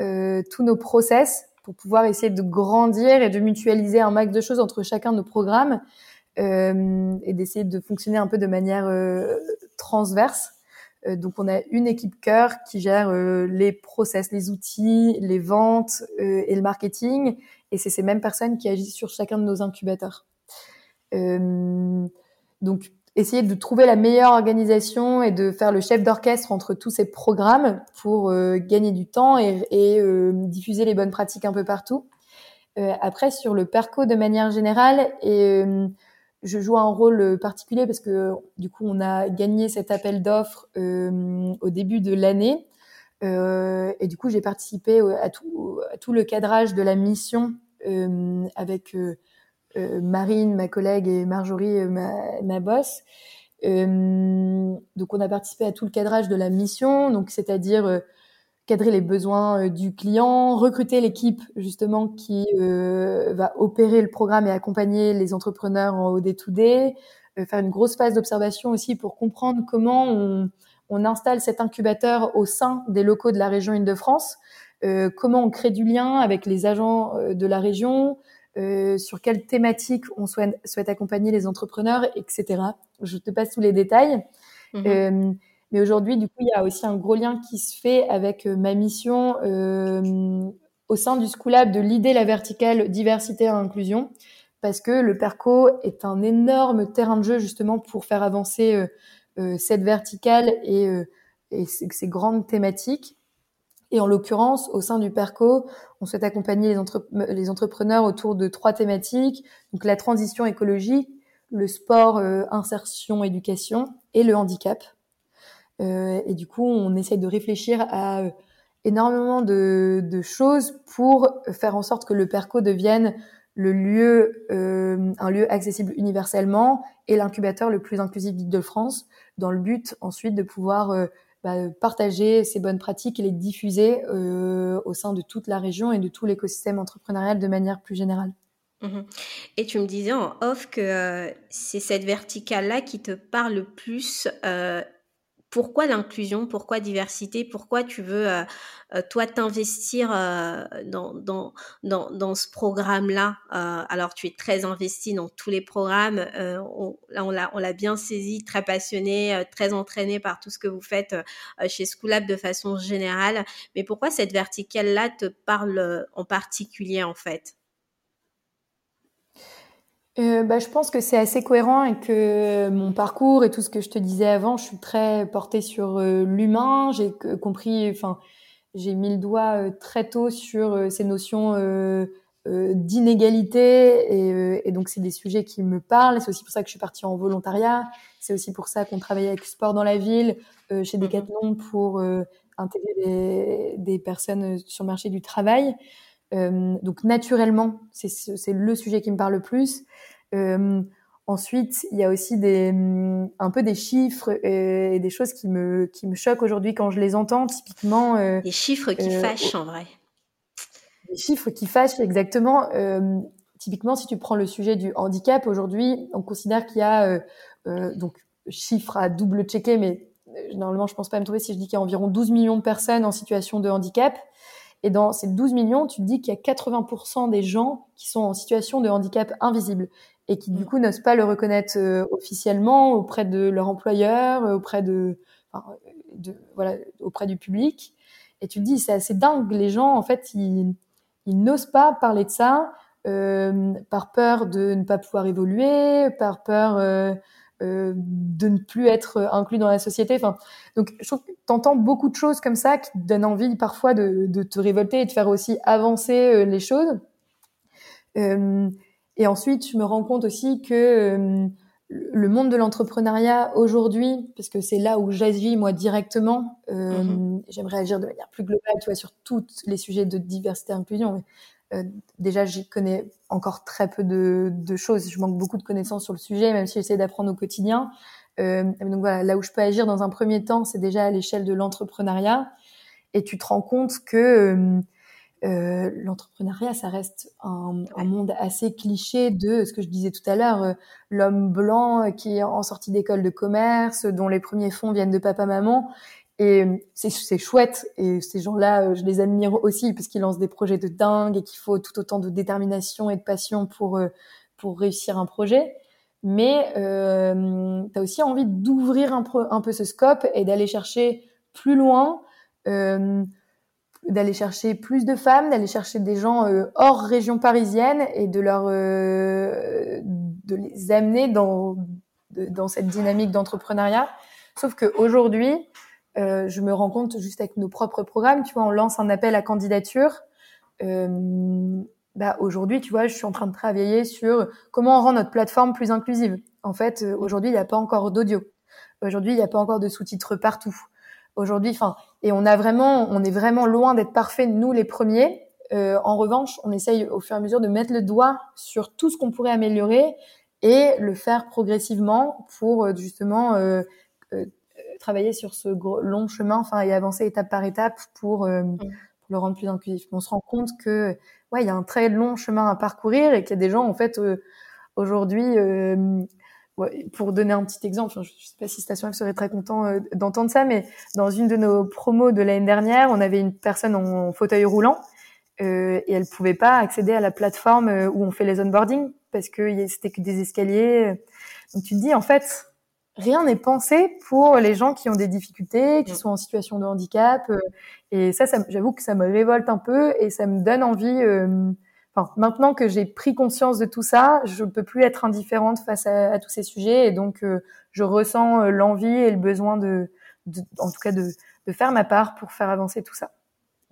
tous nos process pour pouvoir essayer de grandir et de mutualiser un max de choses entre chacun de nos programmes et d'essayer de fonctionner un peu de manière transverse. Euh, donc on a une équipe cœur qui gère euh, les process, les outils, les ventes euh, et le marketing. Et c'est ces mêmes personnes qui agissent sur chacun de nos incubateurs. donc essayer de trouver la meilleure organisation et de faire le chef d'orchestre entre tous ces programmes pour gagner du temps et, et diffuser les bonnes pratiques un peu partout. après, sur le perco de manière générale, et je joue un rôle euh, particulier parce que du coup on a gagné cet appel d'offres euh, au début de l'année euh, et du coup j'ai participé à tout, le cadrage de la mission euh, avec euh, Marine, ma collègue, et Marjorie, ma, ma boss. donc on a participé à tout le cadrage de la mission, donc c'est-à-dire cadrer les besoins euh, du client, recruter l'équipe justement qui euh, va opérer le programme et accompagner les entrepreneurs en OD2D, euh, faire une grosse phase d'observation aussi pour comprendre comment on, on, installe cet incubateur au sein des locaux de la région Île-de-France, euh, comment on crée du lien avec les agents de la région, sur quelle thématique on souhaite, souhaite, accompagner les entrepreneurs, etc. Je te passe tous les détails. Mmh mais aujourd'hui, du coup, il y a aussi un gros lien qui se fait avec euh, ma mission euh, au sein du School Lab de l'idée la verticale diversité et inclusion, parce que le PERCO est un énorme terrain de jeu justement pour faire avancer euh, euh cette verticale et, euh, et ces grandes thématiques. Et en l'occurrence, au sein du PERCO, on souhaite accompagner les, entre les, entrepreneurs autour de trois thématiques, donc la transition écologique, le sport, insertion, éducation et le handicap. Euh, et du coup, on essaye de réfléchir à euh, énormément de, de, choses pour faire en sorte que le PERCO devienne le lieu, euh, un lieu accessible universellement et l'incubateur le plus inclusif d'Île-de-France, dans le but ensuite de pouvoir euh, bah, partager ces bonnes pratiques et les diffuser euh, au sein de toute la région et de tout l'écosystème entrepreneurial de manière plus générale. Mmh et tu me disais en off que euh, c'est cette verticale-là qui te parle le plus euh, pourquoi l'inclusion, pourquoi diversité, pourquoi tu veux, euh, euh, toi, t'investir euh, dans, dans, dans, dans, ce programme-là? alors, tu es très investi dans tous les programmes. On, là, on l'a, bien saisi, très passionné, très entraîné par tout ce que vous faites chez Schoolab de façon générale. Mais pourquoi cette verticale-là te parle en particulier, en fait? Euh, bah, je pense que c'est assez cohérent et que mon parcours et tout ce que je te disais avant, je suis très portée sur euh, l'humain. J'ai compris, enfin, j'ai mis le doigt euh, très tôt sur euh, ces notions d'inégalité et, et, donc c'est des sujets qui me parlent. C'est aussi pour ça que je suis partie en volontariat. C'est aussi pour ça qu'on travaille avec Sport dans la ville, chez mhm. Decathlon pour intégrer des, des, personnes sur le marché du travail. Euh, donc naturellement, c'est le sujet qui me parle le plus. Euh, ensuite, il y a aussi des, mm, un peu des chiffres et des choses qui me, qui me choquent aujourd'hui quand je les entends. Typiquement, euh, des chiffres qui euh, fâchent en vrai. Des chiffres qui fâchent exactement. Euh, typiquement, si tu prends le sujet du handicap aujourd'hui, on considère qu'il y a donc chiffres à double checker, mais normalement, je pense pas me trouver si je dis qu'il y a environ 12 millions de personnes en situation de handicap. Et dans ces 12 millions, tu te dis qu'il y a 80% des gens qui sont en situation de handicap invisible et qui du mm. coup n'osent pas le reconnaître euh, officiellement auprès de leur employeur, euh, auprès de, enfin, de, voilà, auprès du public. Et tu te dis c'est assez dingue, les gens en fait ils, ils n'osent pas parler de ça euh, par peur de ne pas pouvoir évoluer, par peur euh, euh, de ne plus être inclus dans la société. Enfin, donc je trouve que t'entends beaucoup de choses comme ça qui te donnent envie parfois de, de te révolter et de faire aussi avancer euh, les choses. Euh, et ensuite, je me rends compte aussi que euh, le monde de l'entrepreneuriat aujourd'hui, parce que c'est là où j'agis moi directement, mm-hmm. j'aimerais agir de manière plus globale, tu vois, sur tous les sujets de diversité et inclusion. Mais euh, déjà, j'y connais encore très peu de, de, choses. Je manque beaucoup de connaissances sur le sujet, même si j'essaie d'apprendre au quotidien. Euh, donc voilà, là où je peux agir dans un premier temps, c'est déjà à l'échelle de l'entrepreneuriat. Et tu te rends compte que euh, l'entrepreneuriat, ça reste un, un, monde assez cliché de ce que je disais tout à l'heure, euh, l'homme blanc qui est en sortie d'école de commerce, dont les premiers fonds viennent de papa-maman. Et c'est chouette. Et ces gens-là, je les admire aussi parce qu'ils lancent des projets de dingue et qu'il faut tout autant de détermination et de passion pour pour réussir un projet. Mais euh, tu aussi envie d'ouvrir un, peu ce scope et d'aller chercher plus loin. Euh, d'aller chercher plus de femmes, d'aller chercher des gens euh, hors région parisienne et de leur euh, de les amener dans dans cette dynamique d'entrepreneuriat. Sauf qu'aujourd'hui, euh, je me rends compte juste avec nos propres programmes, tu vois, on lance un appel à candidature. Euh, bah aujourd'hui, tu vois, je suis en train de travailler sur comment on rend notre plateforme plus inclusive. En fait, euh, aujourd'hui, il n'y a pas encore d'audio. Aujourd'hui, il n'y a pas encore de sous-titres partout aujourd'hui. Enfin, et on a vraiment, on est vraiment loin d'être parfait nous les premiers. Euh, en revanche, on essaye au fur et à mesure de mettre le doigt sur tout ce qu'on pourrait améliorer et le faire progressivement pour euh, justement euh, travailler sur ce gros, long chemin, enfin et avancer étape par étape pour, euh, mm. pour le rendre plus inclusif. On se rend compte que ouais, il y a un très long chemin à parcourir et qu'il y a des gens en fait aujourd'hui pour donner un petit exemple, je ne sais pas si Station F serait très content euh, d'entendre ça, mais dans une de nos promos de l'année dernière, on avait une personne en, fauteuil roulant euh, et elle pouvait pas accéder à la plateforme euh, où on fait les onboarding parce que c'était que des escaliers. Donc tu te dis en fait, rien n'est pensé pour les gens qui ont des difficultés, qui mm. sont en situation de handicap. Euh, et ça, ça j'avoue que ça me révolte un peu et ça me donne envie maintenant que j'ai pris conscience de tout ça, je ne peux plus être indifférente face à, tous ces sujets et donc euh, je ressens euh, l'envie et le besoin de, en tout cas de, faire ma part pour faire avancer tout ça.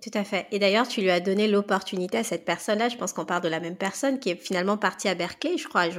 Tout à fait. Et d'ailleurs, tu lui as donné l'opportunité à cette personne-là. Je pense qu'on parle de la même personne qui est finalement partie à Berkeley, je crois,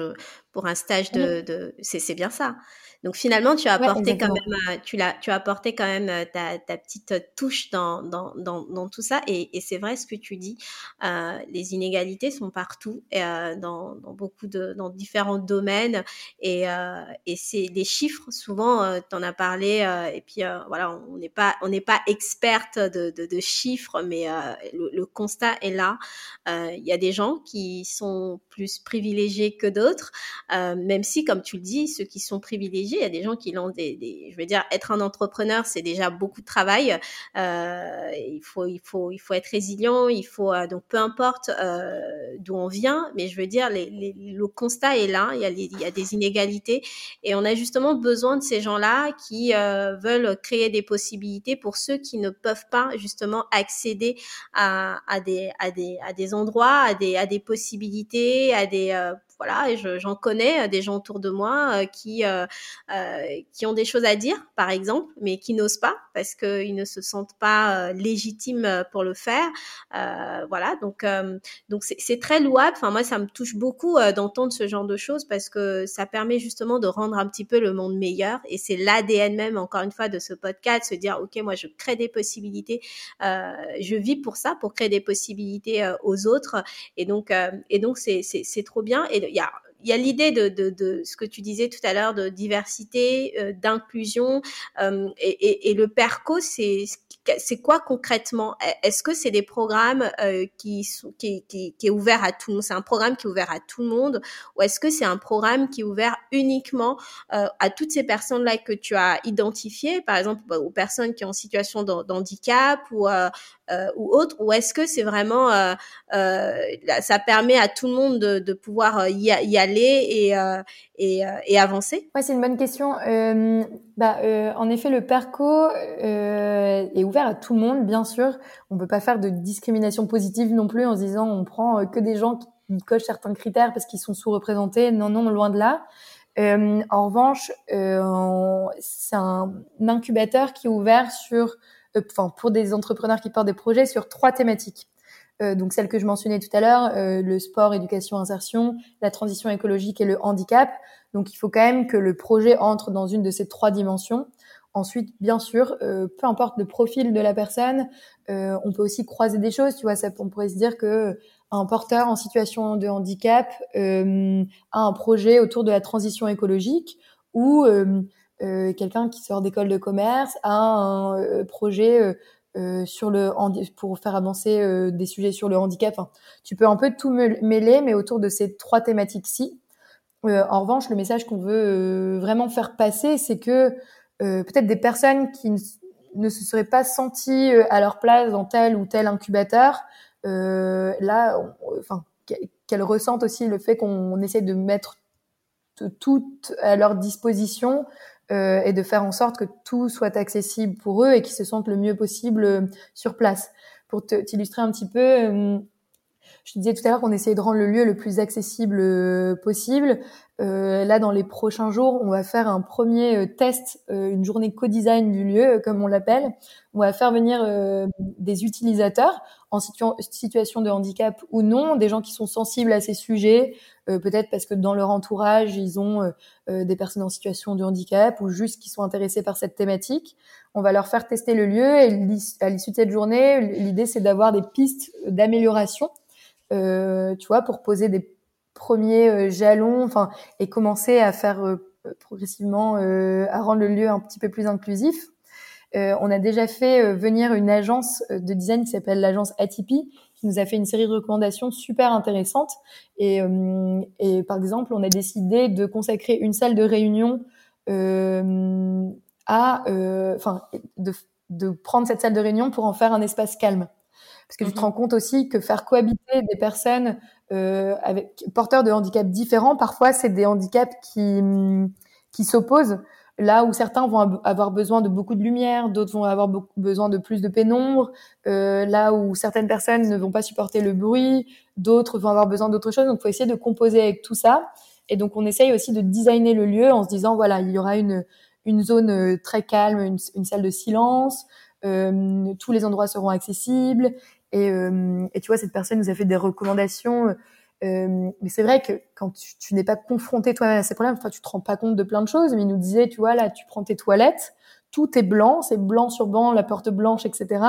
pour un stage de. de... C'est bien ça. Donc finalement, tu as apporté quand même, euh, tu l'as, tu as apporté quand même euh, ta, ta petite touche dans, dans, dans, dans tout ça. Et, et c'est vrai ce que tu dis. Euh, les inégalités sont partout, euh, dans, dans beaucoup de, dans différents domaines. Et, euh, et c'est des chiffres. Souvent, euh, tu en as parlé. et puis voilà, on n'est pas, on n'est pas experte de, de, de chiffres, mais le, le, constat est là. Il y a des gens qui sont plus privilégiés que d'autres, même si, comme tu le dis, ceux qui sont privilégiés il y a des gens qui l'ont des, des, je veux dire, être un entrepreneur, c'est déjà beaucoup de travail. Euh, il faut, il faut, il faut être résilient. Il faut euh, donc peu importe euh, d'où on vient, mais je veux dire, les, les, le constat est là. Il y, a il y a des inégalités et on a justement besoin de ces gens-là qui euh, veulent créer des possibilités pour ceux qui ne peuvent pas justement accéder à, à des, à des, à des endroits, à des, à des possibilités, à des euh, voilà, j'en connais euh, des gens autour de moi euh, qui euh, qui ont des choses à dire, par exemple, mais qui n'osent pas parce qu'ils ne se sentent pas légitimes pour le faire. voilà, donc donc c'est très louable. Enfin moi, ça me touche beaucoup d'entendre ce genre de choses parce que ça permet justement de rendre un petit peu le monde meilleur et c'est l'ADN même encore une fois de ce podcast, se dire ok moi je crée des possibilités, je vis pour ça, pour créer des possibilités aux autres et donc et donc c'est c'est trop bien et il y a il y a l'idée de, de, de, ce que tu disais tout à l'heure de diversité, euh, d'inclusion euh, et, et, et, le PERCO, c'est quoi concrètement? Est-ce que c'est des programmes euh, qui, qui, qui, qui, est ouvert à tout le monde? C'est un programme qui est ouvert à tout le monde? Ou est-ce que c'est un programme qui est ouvert uniquement euh, à toutes ces personnes-là que tu as identifiées, par exemple bah, aux personnes qui sont en situation d'handicap ou euh, ou autre ou est-ce que c'est vraiment euh, euh, ça permet à tout le monde de, de pouvoir y, y, aller et, et, et avancer? Ouais, c'est une bonne question. bah, en effet, le PERCO est ouvert à tout le monde, bien sûr. On peut pas faire de discrimination positive non plus en se disant on prend que des gens qui cochent certains critères parce qu'ils sont sous-représentés. Non, non, loin de là. Euh, en revanche, euh, c'est un incubateur qui est ouvert sur euh, enfin pour des entrepreneurs qui portent des projets sur trois thématiques. Euh, donc celle que je mentionnais tout à l'heure, euh, le sport, éducation, insertion, la transition écologique et le handicap. Donc il faut quand même que le projet entre dans une de ces trois dimensions. Ensuite, bien sûr, peu importe le profil de la personne, on peut aussi croiser des choses. Tu vois, on pourrait se dire que un porteur en situation de handicap a un projet autour de la transition écologique ou euh, quelqu'un qui sort d'école de commerce a un euh, projet euh, sur le pour faire avancer des sujets sur le handicap. Enfin, tu peux un peu tout mêler, mais autour de ces trois thématiques-ci. en revanche, le message qu'on veut vraiment faire passer, c'est que peut-être des personnes qui ne se seraient pas senties à leur place dans tel ou tel incubateur, là, enfin, qu'elles ressentent aussi le fait qu'on essaie de mettre tout à leur disposition euh, et de faire en sorte que tout soit accessible pour eux et qu'ils se sentent le mieux possible euh, sur place. Pour t'illustrer un petit peu, euh, je disais tout à l'heure qu'on essayait de rendre le lieu le plus accessible euh, possible. Euh, là, dans les prochains jours, on va faire un premier euh, test, une journée co-design du lieu, comme on l'appelle. On va faire venir des utilisateurs en situation de handicap ou non, des gens qui sont sensibles à ces sujets, peut-être parce que dans leur entourage, ils ont des personnes en situation de handicap ou juste qui sont intéressés par cette thématique. On va leur faire tester le lieu et à l'issue de cette journée, l'idée c'est d'avoir des pistes d'amélioration euh, tu vois, pour poser des premiers euh, jalons, enfin, et commencer à faire euh, progressivement, à rendre le lieu un petit peu plus inclusif. on a déjà fait venir une agence de design qui s'appelle l'agence Atipi, qui nous a fait une série de recommandations super intéressantes. Et, et par exemple, on a décidé de consacrer une salle de réunion à, enfin, de, de prendre cette salle de réunion pour en faire un espace calme. Parce que tu te mmh rends compte aussi que faire cohabiter des personnes euh, avec porteurs de handicaps différents, parfois c'est des handicaps qui mmh, qui s'opposent. Là où certains vont avoir besoin de beaucoup de lumière, d'autres vont avoir besoin de plus de pénombre. Euh, là où certaines personnes ne vont pas supporter le bruit, d'autres vont avoir besoin d'autre chose. Donc, il faut essayer de composer avec tout ça. Et donc, on essaye aussi de designer le lieu en se disant, voilà, il y aura une, une zone euh, très calme, une, une salle de silence, euh, tous les endroits seront accessibles et, euh, et, tu vois, cette personne nous a fait des recommandations. Euh, mais c'est vrai que quand tu, n'es pas confronté toi-même à ces problèmes, enfin, tu te rends pas compte de plein de choses. Mais il nous disait, tu vois, là, tu prends tes toilettes, tout est blanc, c'est blanc sur blanc, la porte blanche, etc.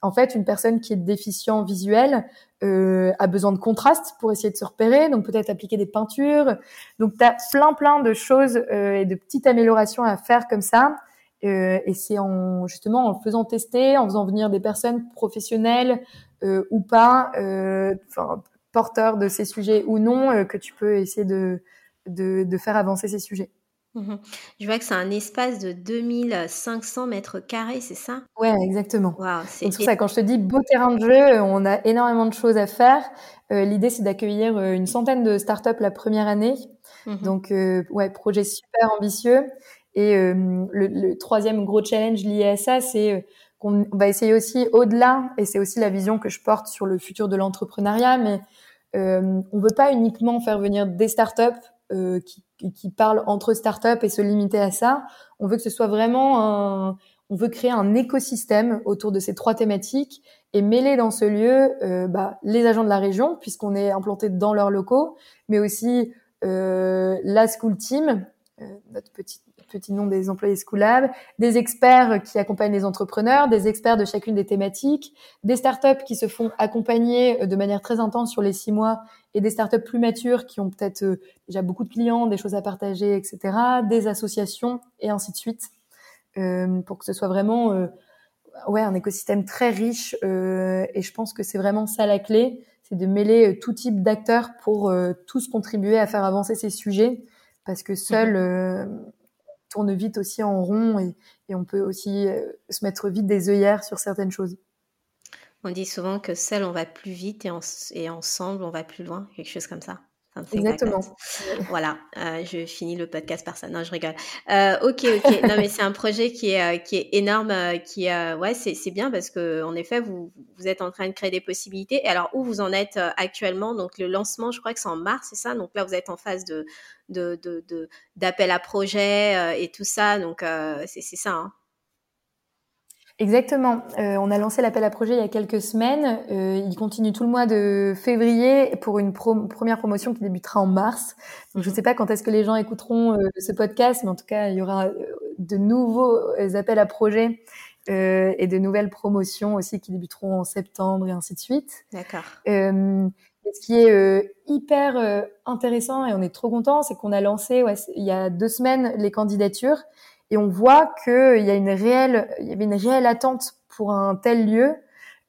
En fait, une personne qui est déficient visuel euh, a besoin de contraste pour essayer de se repérer, donc peut-être appliquer des peintures. Donc, tu as plein, plein de choses euh, et de petites améliorations à faire comme ça euh, et c'est en justement en faisant tester, en faisant venir des personnes professionnelles euh, ou pas, euh, porteurs de ces sujets ou non, euh, que tu peux essayer de, de, de faire avancer ces sujets. Mmh Je vois que c'est un espace de 2500 mètres carrés, c'est ça? Ouais, exactement. c'est pour ça, quand je te dis beau terrain de jeu, on a énormément de choses à faire. Euh, L'idée, c'est d'accueillir une centaine de startups la première année. Mmh Donc, euh, ouais, projet super ambitieux. Et euh, le, le, troisième gros challenge lié à ça, c'est euh, qu'on va essayer aussi au-delà, et c'est aussi la vision que je porte sur le futur de l'entrepreneuriat, mais euh, on veut pas uniquement faire venir des startups euh, qui, qui, parlent entre startups et se limiter à ça. On veut que ce soit vraiment un, on veut créer un écosystème autour de ces trois thématiques et mêler dans ce lieu euh, bah, les agents de la région puisqu'on est implanté dans leurs locaux, mais aussi euh, la school team, notre petite petit nom des employés Schoolab, des experts qui accompagnent les entrepreneurs, des experts de chacune des thématiques, des startups qui se font accompagner euh, de manière très intense sur les six mois et des startups plus matures qui ont peut-être euh, déjà beaucoup de clients, des choses à partager, etc., des associations et ainsi de suite, euh, pour que ce soit vraiment ouais un écosystème très riche. et je pense que c'est vraiment ça la clé, c'est de mêler tout type d'acteurs pour tous contribuer à faire avancer ces sujets parce que seul tourne vite aussi en rond et, on peut aussi euh, se mettre vite des œillères sur certaines choses. On dit souvent que seul on va plus vite et, et ensemble on va plus loin, quelque chose comme ça. Exactement. Voilà, euh, je finis le podcast par ça. Non, je rigole. Euh, ok, ok. Non, mais c'est un projet qui est, euh, qui est énorme, qui ouais, c'est, c'est bien parce que en effet, vous, vous êtes en train de créer des possibilités. Et alors, où vous en êtes actuellement? Donc, le lancement, je crois que c'est en mars, c'est ça? Donc là, vous êtes en phase de, de, de, de d'appel à projet et tout ça. Donc, c'est, c'est ça. Hein? Exactement. Euh, on a lancé l'appel à projet il y a quelques semaines. Euh, il continue tout le mois de février pour une première promotion qui débutera en mars. Donc, je ne sais pas quand est-ce que les gens écouteront euh, ce podcast, mais en tout cas, il y aura de nouveaux appels à projet et de nouvelles promotions aussi qui débuteront en septembre et ainsi de suite. D'accord. ce qui est hyper intéressant et on est trop content, c'est qu'on a lancé ouais, il y a deux semaines les candidatures et on voit qu'il y a une réelle, il y avait une réelle attente pour un tel lieu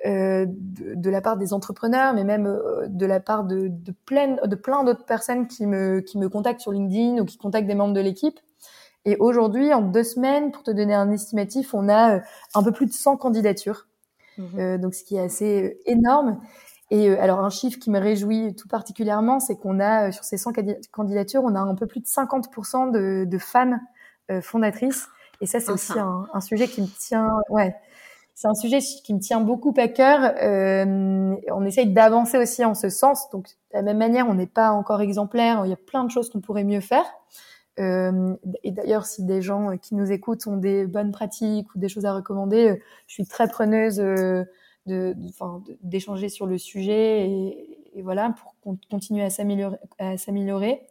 euh, de, de, la part des entrepreneurs, mais même euh, de la part de, de plein, de plein d'autres personnes qui me, qui me contactent sur LinkedIn ou qui contactent des membres de l'équipe. Et aujourd'hui, en deux semaines, pour te donner un estimatif, on a euh, un peu plus de 100 candidatures. Mmh. Euh, donc, ce qui est assez énorme. Et alors, un chiffre qui me réjouit tout particulièrement, c'est qu'on a, sur ces 100 candidatures, on a un peu plus de 50% de, de femmes fondatrices. Et ça, c'est aussi un, un, sujet qui me tient, ouais, c'est un sujet qui me tient beaucoup à cœur. Euh, on essaye d'avancer aussi en ce sens. Donc, de la même manière, on n'est pas encore exemplaire. Il y a plein de choses qu'on pourrait mieux faire. Euh, et d'ailleurs, si des gens qui nous écoutent ont des bonnes pratiques ou des choses à recommander, euh, je suis très preneuse euh, de, d'échanger sur le sujet et, et voilà pour continuer à s'améliorer.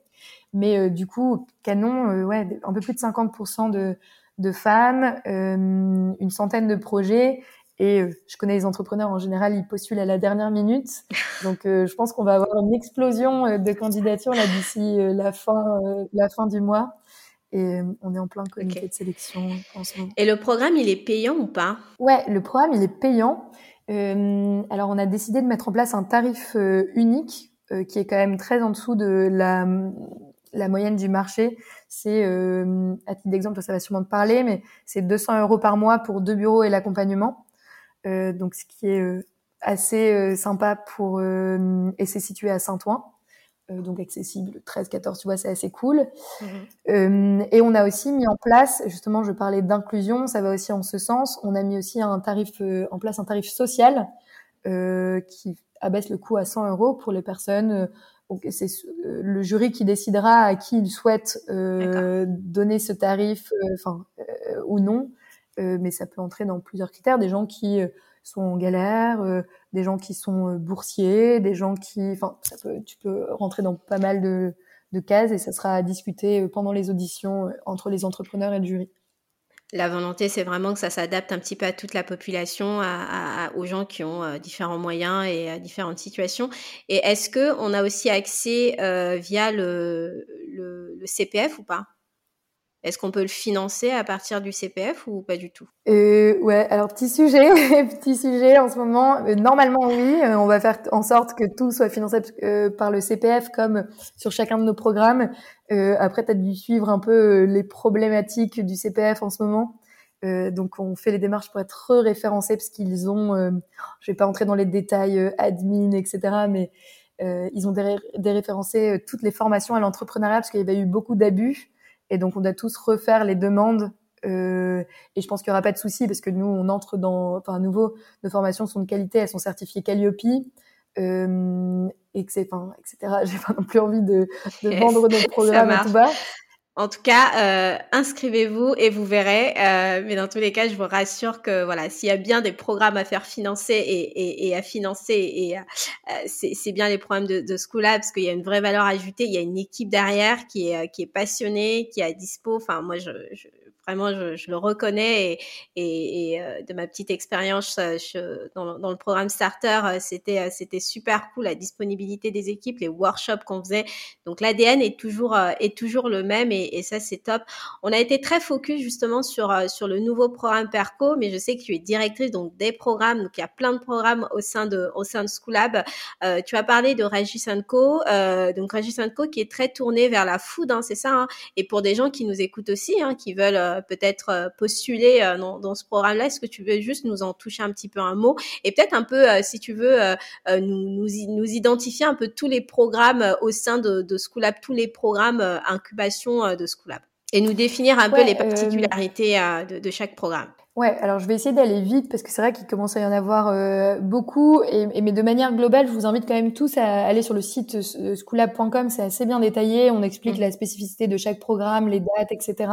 Mais euh, du coup, Canon, ouais, un peu plus de 50% de de femmes, euh, une centaine de projets. Et euh, je connais les entrepreneurs en général, ils postulent à la dernière minute. Donc, euh, je pense qu'on va avoir une explosion de candidatures là d'ici la fin, la fin du mois. Et on est en plein comité de sélection en ce moment. Et le programme, il est payant ou pas? Ouais, le programme, il est payant. alors, on a décidé de mettre en place un tarif unique qui est quand même très en dessous de la la moyenne du marché, c'est, euh, à titre d'exemple, ça va sûrement te parler, mais c'est 200 euros par mois pour deux bureaux et l'accompagnement. Euh, donc, ce qui est euh, assez euh, sympa pour euh, et c'est situé à Saint-Ouen, donc accessible 13-14, tu vois, c'est assez cool. Mmh. et on a aussi mis en place, justement, je parlais d'inclusion, ça va aussi en ce sens. On a mis aussi un tarif en place, un tarif social qui abaisse le coût à 100 euros pour les personnes c'est euh, le jury qui décidera à qui il souhaite euh, donner ce tarif, euh, enfin ou non. mais ça peut entrer dans plusieurs critères. Des gens qui sont en galère, des gens qui sont boursiers, des gens qui, enfin, ça peut, tu peux rentrer dans pas mal de, de cases et ça sera à discuter pendant les auditions entre les entrepreneurs et le jury la volonté, c'est vraiment que ça s'adapte un petit peu à toute la population, à, aux gens qui ont euh, différents moyens et à différentes situations. Et est-ce que on a aussi accès euh, via le, le, le, CPF ou pas? Est-ce qu'on peut le financer à partir du CPF ou pas du tout? Euh, Ouais, alors petit sujet, petit sujet en ce moment. Euh, normalement oui, euh, on va faire en sorte que tout soit financé euh, par le CPF comme sur chacun de nos programmes. Après, tu as dû suivre un peu les problématiques du CPF en ce moment. donc on fait les démarches pour être référencés parce qu'ils ont, je vais pas entrer dans les détails admin, etc., mais ils ont déréférencé toutes les formations à l'entrepreneuriat parce qu'il y avait eu beaucoup d'abus. Et donc, on doit tous refaire les demandes. Euh, et je pense qu'il n'y aura pas de souci parce que nous, on entre dans, enfin, à nouveau, nos formations sont de qualité, elles sont certifiées Calliope. Euh, et que c'est, enfin, etc. J'ai pas non plus envie de, de vendre nos programmes à tout bas. En tout cas, euh, inscrivez-vous et vous verrez. Euh, mais dans tous les cas, je vous rassure que voilà, s'il y a bien des programmes à faire financer et, et, et à financer, et euh, c'est bien les programmes de, de School parce qu'il y a une vraie valeur ajoutée. Il y a une équipe derrière qui est qui est passionnée, qui est à dispo. Enfin, moi, je, je Vraiment, je, je le reconnais et, et, et euh, de ma petite expérience euh, dans, dans, le programme Starter, euh, c'était super cool la disponibilité des équipes, les workshops qu'on faisait. Donc l'ADN est toujours est toujours le même et, et ça c'est top. On a été très focus justement sur sur le nouveau programme Perco, mais je sais que tu es directrice donc des programmes, donc il y a plein de programmes au sein de au sein de Schoolab. Euh, tu as parlé de Ragis Co, euh, donc Ragis Co qui est très tourné vers la food, hein, c'est ça. Hein, et pour des gens qui nous écoutent aussi, hein, qui veulent peut-être euh, postuler euh, dans, dans, ce programme-là. Est-ce que tu veux juste nous en toucher un petit peu un mot et peut-être un peu, si tu veux, nous, nous, nous, identifier un peu tous les programmes au sein de, de Schoolab, tous les programmes incubation de Schoolab et nous définir un peu les particularités de, de, chaque programme. Ouais, alors je vais essayer d'aller vite parce que c'est vrai qu'il commence à y en avoir beaucoup, et, et, mais de manière globale, je vous invite quand même tous à aller sur le site schoolab.com, c'est assez bien détaillé, on explique mmh. la spécificité de chaque programme, les dates, etc.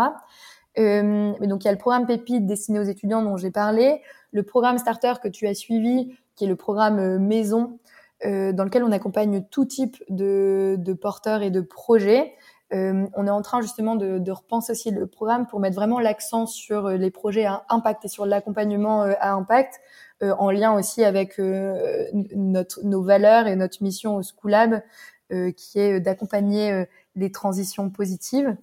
Euh, donc il y a le programme Pépite destiné aux étudiants dont j'ai parlé, le programme Starter que tu as suivi, qui est le programme euh, Maison, euh, dans lequel on accompagne tout type de, de porteurs et de projets. Euh, on est en train justement de, de, repenser aussi le programme pour mettre vraiment l'accent sur euh, les projets à impact et sur l'accompagnement euh, à impact, en lien aussi avec notre, nos valeurs et notre mission au Schoolab, qui est d'accompagner les transitions positives.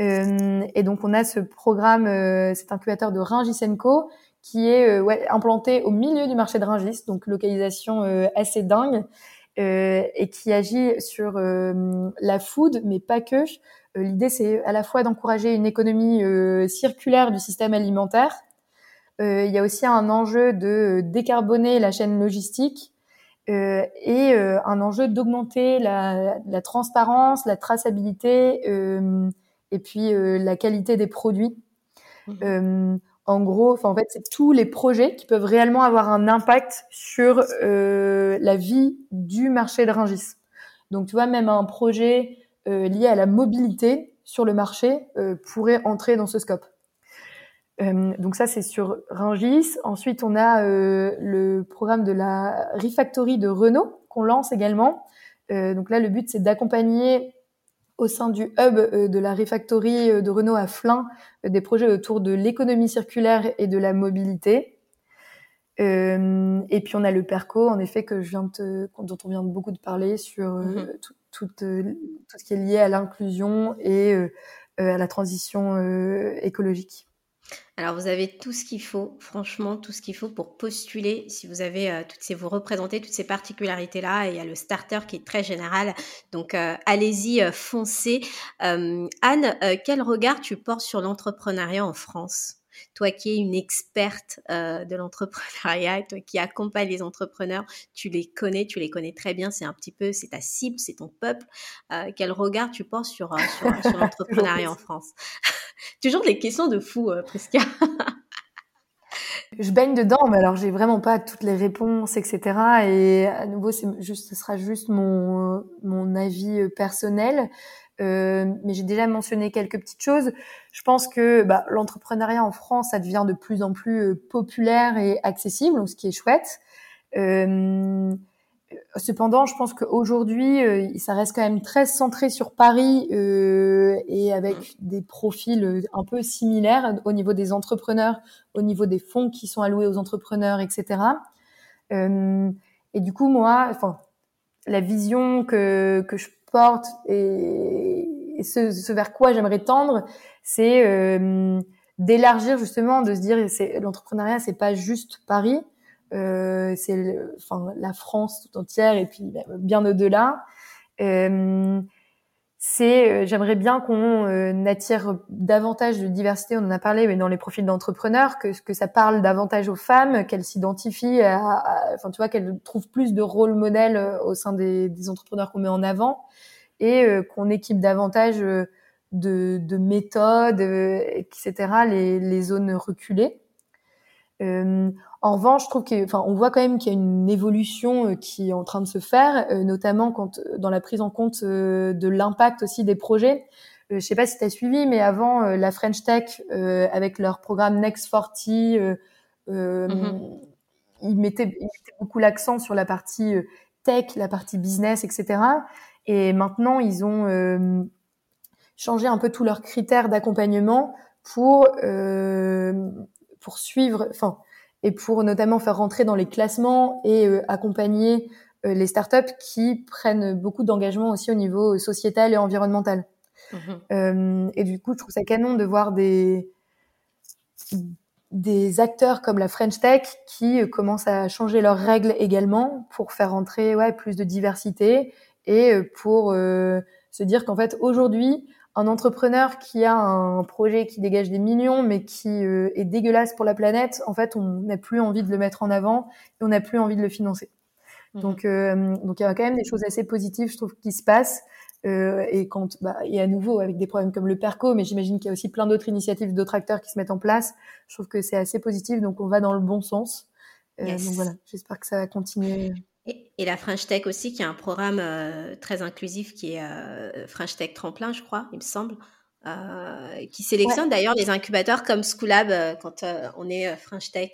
Euh, et donc on a ce programme, euh, cet incubateur de Ringisenko qui est ouais, implanté au milieu du marché de Rungis, donc localisation assez dingue, et qui agit sur la food, mais pas que. L'idée, c'est à la fois d'encourager une économie circulaire du système alimentaire. il y a aussi un enjeu de décarboner la chaîne logistique euh, et euh, un enjeu d'augmenter la, la, transparence, la traçabilité euh, et puis la qualité des produits. Mmh. en gros, en fait, c'est tous les projets qui peuvent réellement avoir un impact sur la vie du marché de Ringis. Donc, tu vois, même un projet lié à la mobilité sur le marché pourrait entrer dans ce scope. Euh, donc ça, c'est sur Rungis. Ensuite, on a euh, le programme de la Refactory de Renault qu'on lance également. Euh, donc là, le but, c'est d'accompagner au sein du hub de la Refactory de Renault à Flins des projets autour de l'économie circulaire et de la mobilité. et puis on a le Perco, en effet, que je viens de dont on vient beaucoup de parler sur mm-hmm. tout, tout, tout, ce qui est lié à l'inclusion et à la transition écologique. Alors vous avez tout ce qu'il faut, franchement tout ce qu'il faut pour postuler. Si vous avez euh, toutes ces, vous représentez toutes ces particularités là, et il y a le starter qui est très général. Donc euh, allez-y, euh, foncez. Anne, quel regard tu portes sur l'entrepreneuriat en France? Toi qui es une experte de l'entrepreneuriat, toi qui accompagne les entrepreneurs, tu les connais, tu les connais très bien, c'est un petit peu, c'est ta cible, c'est ton peuple. quel regard tu portes sur, sur l'entrepreneuriat en France? Toujours des questions de fou, euh, je baigne dedans, mais alors j'ai vraiment pas toutes les réponses, etc. Et à nouveau, c'est juste, ce sera juste mon mon avis euh, personnel. Euh, mais j'ai déjà mentionné quelques petites choses. Je pense que bah, l'entrepreneuriat en France, ça devient de plus en plus euh, populaire et accessible, ce qui est chouette. Euh, Cependant, je pense qu'aujourd'hui, euh, ça reste quand même très centré sur Paris euh, et avec mmh. des profils euh, un peu similaires au niveau des entrepreneurs, au niveau des fonds qui sont alloués aux entrepreneurs, etc. Euh, et du coup, moi, enfin, la vision que, que je porte et, et ce, ce, vers quoi j'aimerais tendre, c'est euh, d'élargir justement, de se dire, l'entrepreneuriat, c'est pas juste Paris c'est enfin la France tout entière et puis bah, bien au-delà. Euh, c'est euh, j'aimerais bien qu'on euh, attire davantage de diversité. On en a parlé, mais dans les profils d'entrepreneurs, que que ça parle davantage aux femmes, qu'elles s'identifient, enfin tu vois, qu'elles trouvent plus de rôle modèle au sein des, des entrepreneurs qu'on met en avant, et qu'on équipe davantage de, de méthodes, etc. Les, les zones reculées. Euh, en revanche, je trouve enfin, on voit quand même qu'il y a une évolution euh, qui est en train de se faire, euh, notamment quand dans la prise en compte de l'impact aussi des projets. je sais pas si tu as suivi, mais avant la French Tech avec leur programme Next 40, mm-hmm. ils, mettaient, beaucoup l'accent sur la partie tech, la partie business, etc. Et maintenant, ils ont changé un peu tous leurs critères d'accompagnement pour pour suivre, enfin, et pour notamment faire rentrer dans les classements et euh, accompagner euh, les startups qui prennent beaucoup d'engagement aussi au niveau sociétal et environnemental. Mmh euh, et du coup, je trouve ça canon de voir des des acteurs comme la French Tech qui commencent à changer leurs règles également pour faire rentrer ouais, plus de diversité et pour se dire qu'en fait aujourd'hui un entrepreneur qui a un projet qui dégage des millions mais qui euh, est dégueulasse pour la planète, en fait, on n'a plus envie de le mettre en avant et on n'a plus envie de le financer. Mmh. Donc, euh, donc il y a quand même des choses assez positives, je trouve, qui se passent. Euh, et quand, bah, et à nouveau avec des problèmes comme le Perco, mais j'imagine qu'il y a aussi plein d'autres initiatives, d'autres acteurs qui se mettent en place. Je trouve que c'est assez positif, donc on va dans le bon sens. Euh, Donc voilà, j'espère que ça va continuer. Et, la French Tech aussi, qui a un programme euh, très inclusif qui est euh, French Tech Tremplin, je crois, il me semble, euh, qui sélectionne d'ailleurs les incubateurs comme Schoolab euh, quand on est French Tech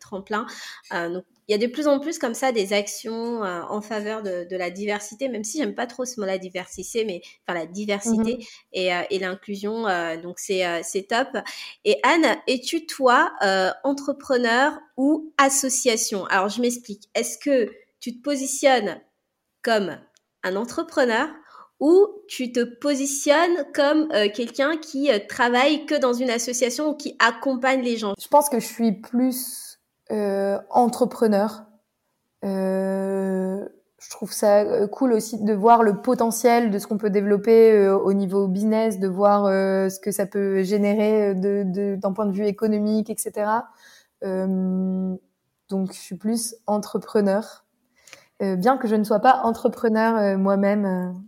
Tremplin. donc, il y a de plus en plus comme ça des actions en faveur de, de, la diversité, même si j'aime pas trop ce mot la diversité, mais enfin la diversité mmh et, et l'inclusion. donc c'est c'est top. Et Anne, es-tu toi entrepreneur ou association? Alors je m'explique. Est-ce que tu te positionnes comme un entrepreneur ou tu te positionnes comme euh, quelqu'un qui euh, travaille que dans une association ou qui accompagne les gens? Je pense que je suis plus euh, entrepreneur. je trouve ça cool aussi de voir le potentiel de ce qu'on peut développer au niveau business, de voir ce que ça peut générer d'un point de vue économique, etc. donc je suis plus entrepreneur. Bien que je ne sois pas entrepreneur moi-même.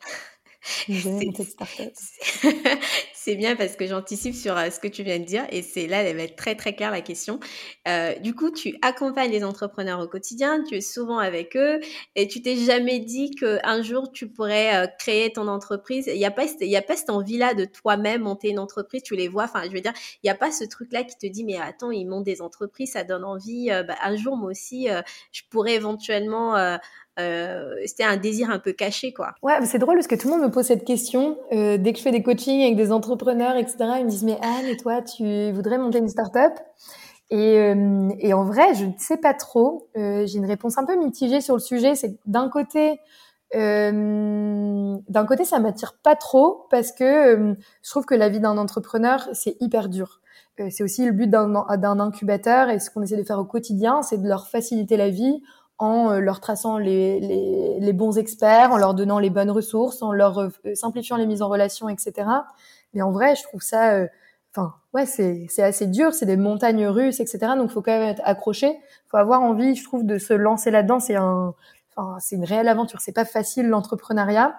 C'est bien parce que j'anticipe sur euh, ce que tu viens de dire et c'est là, elle va être très très claire la question. Euh, du coup, tu accompagnes les entrepreneurs au quotidien, tu es souvent avec eux et tu t'es jamais dit qu'un jour tu pourrais euh, créer ton entreprise. Il n'y a pas, y a pas cette envie-là de toi-même monter une entreprise. Tu les vois, enfin, je veux dire, il n'y a pas ce truc-là qui te dit mais attends, ils montent des entreprises, ça donne envie. Bah, un jour, moi aussi, je pourrais éventuellement euh, c'était un désir un peu caché, quoi. Ouais, c'est drôle parce que tout le monde me pose cette question. Euh, dès que je fais des coachings avec des entrepreneurs, etc., ils me disent, mais Anne, toi, tu voudrais monter une start-up? Et, euh, et en vrai, je ne sais pas trop. J'ai une réponse un peu mitigée sur le sujet. C'est d'un côté, d'un côté, ça m'attire pas trop parce que je trouve que la vie d'un entrepreneur, c'est hyper dur. c'est aussi le but d'un incubateur et ce qu'on essaie de faire au quotidien, c'est de leur faciliter la vie en euh, leur traçant les, les, les, bons experts, en leur donnant les bonnes ressources, en leur euh, simplifiant les mises en relation, etc. Mais en vrai, je trouve ça, euh, enfin, ouais, c'est c'est assez dur, c'est des montagnes russes, etc. Donc, faut quand même être accroché, faut avoir envie, je trouve, de se lancer là-dedans. C'est un, enfin, c'est une réelle aventure. C'est pas facile l'entrepreneuriat.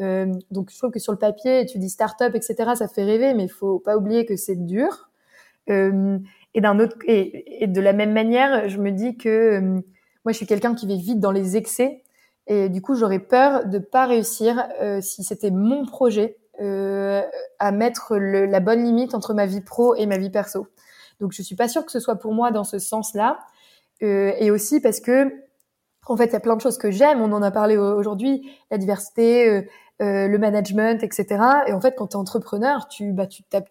Euh, donc, je trouve que sur le papier, tu dis start-up, etc. Ça fait rêver, mais faut pas oublier que c'est dur. Euh, et d'un autre, et, et, de la même manière, je me dis que moi, je suis quelqu'un qui vit vite dans les excès. Et du coup, j'aurais peur de pas réussir euh, si c'était mon projet euh, à mettre la bonne limite entre ma vie pro et ma vie perso. Donc, je suis pas sûre que ce soit pour moi dans ce sens-là. Euh, et aussi parce que, en fait, il y a plein de choses que j'aime. On en a parlé aujourd'hui, la diversité, le management, etc. Et en fait, quand tu es entrepreneur, tu, bah, tapes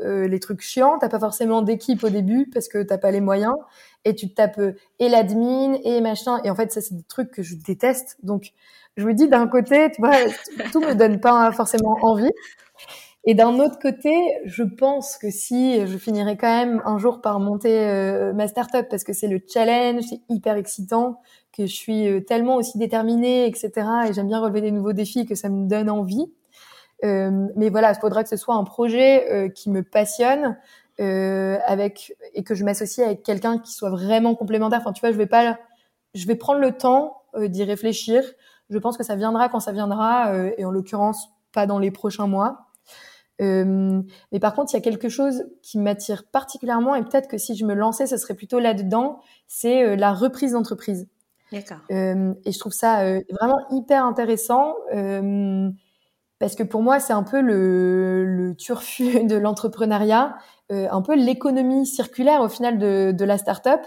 euh, les trucs chiants. T'as pas forcément d'équipe au début parce que t'as pas les moyens et tu te tapes euh, et l'admin et machin. Et en fait, ça c'est des trucs que je déteste. Donc, je me dis d'un côté, tu vois, tout me donne pas forcément envie. Et d'un autre côté, je pense que si je finirais quand même un jour par monter euh, ma startup parce que c'est le challenge, c'est hyper excitant, que je suis tellement aussi déterminée, etc. Et j'aime bien relever des nouveaux défis que ça me donne envie. Euh, mais voilà, il faudra que ce soit un projet euh, qui me passionne euh, avec et que je m'associe avec quelqu'un qui soit vraiment complémentaire. Enfin, tu vois, je vais pas, je vais prendre le temps d'y réfléchir. Je pense que ça viendra quand ça viendra, et en l'occurrence pas dans les prochains mois. Euh, mais par contre, il y a quelque chose qui m'attire particulièrement, et peut-être que si je me lançais, ce serait plutôt là-dedans, c'est la reprise d'entreprise. D'accord. Euh, et je trouve ça vraiment hyper intéressant parce que pour moi, c'est un peu le, le turfu de l'entrepreneuriat, euh, un peu l'économie circulaire au final de, de la start-up,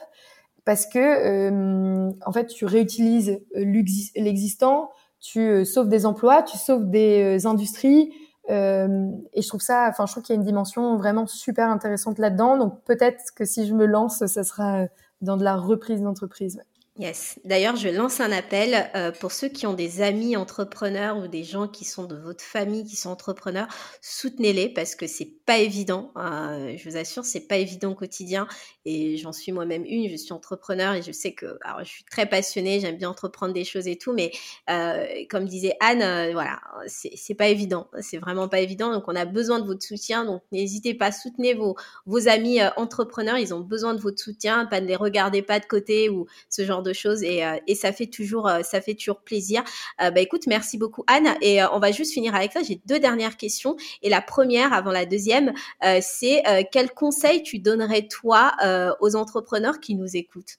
parce que euh, en fait, tu réutilises l'existant, tu euh, sauves des emplois, tu sauves des industries, et je trouve ça, enfin, je trouve qu'il y a une dimension vraiment super intéressante là-dedans. Donc peut-être que si je me lance, ça sera dans de la reprise d'entreprise. Yes. D'ailleurs, je lance un appel euh, pour ceux qui ont des amis entrepreneurs ou des gens qui sont de votre famille qui sont entrepreneurs, soutenez-les parce que c'est pas évident. Euh, je vous assure, c'est pas évident au quotidien et j'en suis moi-même une. Je suis entrepreneur et je sais que, alors, je suis très passionnée, j'aime bien entreprendre des choses et tout, mais euh, comme disait Anne, euh, voilà, c'est pas évident. C'est vraiment pas évident. Donc, on a besoin de votre soutien. Donc, n'hésitez pas, soutenez vos vos amis entrepreneurs. Ils ont besoin de votre soutien, pas ne les regardez pas de côté ou ce genre de choses et, euh, et ça fait toujours euh, ça fait toujours plaisir. Euh, bah écoute, merci beaucoup Anne et on va juste finir avec ça. J'ai deux dernières questions et la première avant la deuxième, c'est quel conseil tu donnerais toi aux entrepreneurs qui nous écoutent,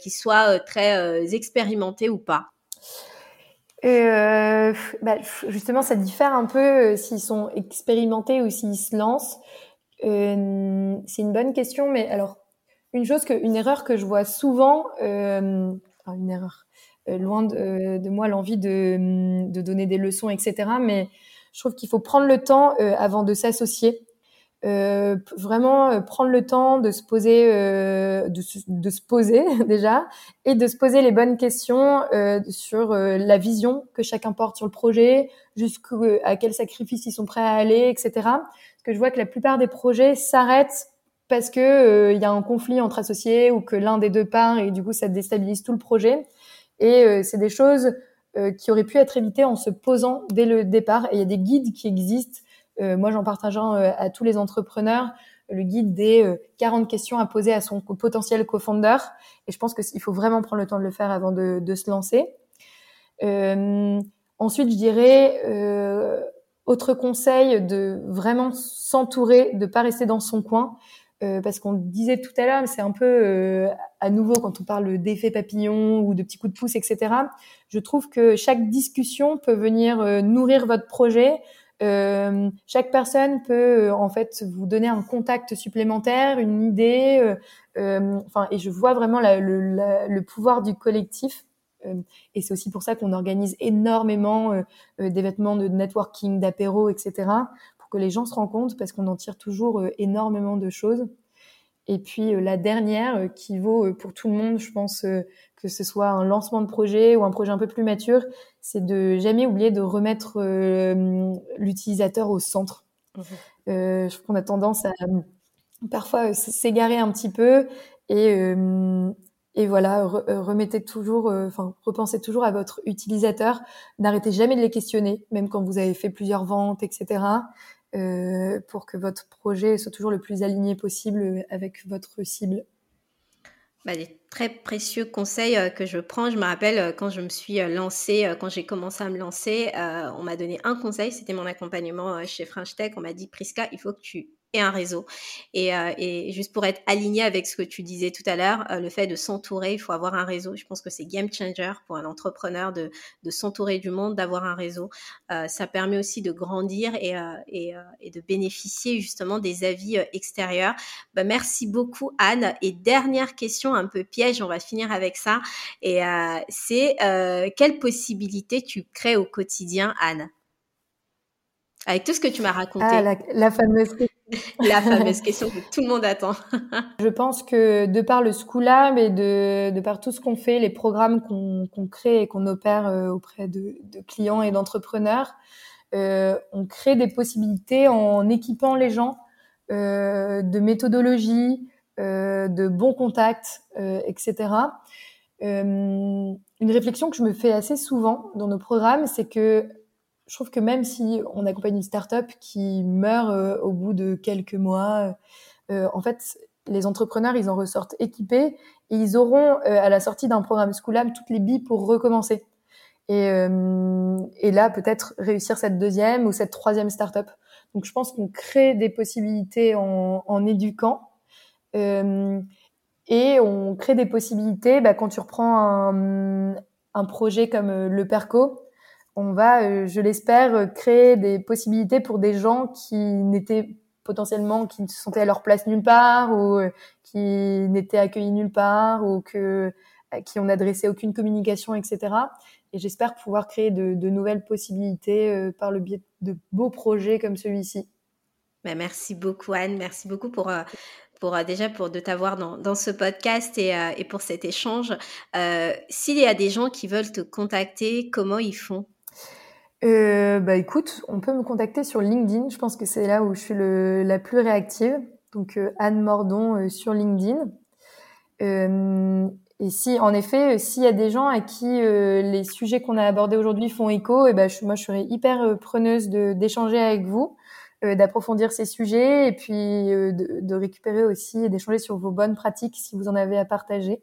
qui soient très expérimentés ou pas? Bah, justement, ça diffère un peu s'ils sont expérimentés ou s'ils se lancent. C'est une bonne question, mais alors une chose que, une erreur que je vois souvent, euh, une erreur, euh, loin de, euh, de moi l'envie de, de, donner des leçons, etc. Mais je trouve qu'il faut prendre le temps avant de s'associer. euh, vraiment euh, prendre le temps de se poser, euh, de, de, se poser déjà, et de se poser les bonnes questions euh, sur la vision que chacun porte sur le projet, jusqu'à quel sacrifice ils sont prêts à aller, etc. Parce que je vois que la plupart des projets s'arrêtent parce que il y a un conflit entre associés ou que l'un des deux part et du coup ça déstabilise tout le projet. Et c'est des choses qui auraient pu être évitées en se posant dès le départ. Et il y a des guides qui existent euh, moi, j'en partage un euh, à tous les entrepreneurs le guide des 40 euh, questions à poser à son potentiel co-founder. Et je pense qu'il faut vraiment prendre le temps de le faire avant de, de se lancer. Euh, ensuite, je dirais, euh, autre conseil, de vraiment s'entourer, de pas rester dans son coin. Euh, parce qu'on disait tout à l'heure, c'est un peu à nouveau quand on parle d'effet papillon ou de petits coups de pouce, etc. Je trouve que chaque discussion peut venir nourrir votre projet, euh, chaque personne peut euh, en fait vous donner un contact supplémentaire, une idée. Euh, euh enfin, et je vois vraiment la, le, le, pouvoir du collectif. et c'est aussi pour ça qu'on organise énormément d'événements de networking, d'apéro, etc. Pour que les gens se rencontrent, parce qu'on en tire toujours énormément de choses. Et puis la dernière, qui vaut pour tout le monde, je pense que ce soit un lancement de projet ou un projet un peu plus mature, c'est de jamais oublier de remettre euh, l'utilisateur au centre. Mmh. Euh, je trouve qu'on a tendance à parfois s'égarer un petit peu et, euh, et voilà, remettez toujours, enfin, repensez toujours à votre utilisateur. N'arrêtez jamais de les questionner, même quand vous avez fait plusieurs ventes, etc. pour que votre projet soit toujours le plus aligné possible avec votre cible. Bah, des très précieux conseils euh, que je prends. Je me rappelle euh, quand je me suis euh, lancée, quand j'ai commencé à me lancer, on m'a donné un conseil, c'était mon accompagnement chez French Tech. On m'a dit, Priska, il faut que tu et un réseau. Et, euh, et, juste pour être aligné avec ce que tu disais tout à l'heure, euh, le fait de s'entourer, il faut avoir un réseau. Je pense que c'est game changer pour un entrepreneur de, de s'entourer du monde, d'avoir un réseau. Euh, ça permet aussi de grandir et, euh, et, euh, et, de bénéficier justement des avis extérieurs. Bah, merci beaucoup Anne. Et dernière question un peu piège, on va finir avec ça. Et c'est quelles possibilités tu crées au quotidien, Anne? Avec tout ce que tu m'as raconté. Ah, la, la fameuse la fameuse question que tout le monde attend. je pense que de par le Schoolab et de, de par tout ce qu'on fait, les programmes qu'on crée et qu'on opère euh, auprès de, de clients et d'entrepreneurs, euh, on crée des possibilités en équipant les gens euh, de méthodologie, euh, de bons contacts, euh, etc. une réflexion que je me fais assez souvent dans nos programmes, c'est que je trouve que même si on accompagne une startup qui meurt euh, au bout de quelques mois, euh, en fait, les entrepreneurs, ils en ressortent équipés et ils auront euh, à la sortie d'un programme Schoolab toutes les billes pour recommencer. Et, et là, peut-être réussir cette deuxième ou cette troisième startup. Donc, je pense qu'on crée des possibilités en, en éduquant. et on crée des possibilités, bah, quand tu reprends un, un projet comme le Perco, on va, euh, je l'espère, euh, créer des possibilités pour des gens qui n'étaient potentiellement, qui ne se sentaient à leur place nulle part ou euh, qui n'étaient accueillis nulle part ou que, qui on n'adressait aucune communication, etc. Et j'espère pouvoir créer de, nouvelles possibilités par le biais de beaux projets comme celui-ci. Ben, merci beaucoup Anne, merci beaucoup pour pour déjà pour de t'avoir dans, ce podcast et, pour cet échange. S'il y a des gens qui veulent te contacter, comment ils font? Euh, Bah écoute, on peut me contacter sur LinkedIn. Je pense que c'est là où je suis le, la plus réactive. Donc euh, Anne Mordon euh, sur LinkedIn. Euh, et si, en effet, euh, s'il y a des gens à qui les sujets qu'on a abordés aujourd'hui font écho, et ben je, moi je serais hyper preneuse de d'échanger avec vous, d'approfondir ces sujets et puis de, de, récupérer aussi et d'échanger sur vos bonnes pratiques si vous en avez à partager.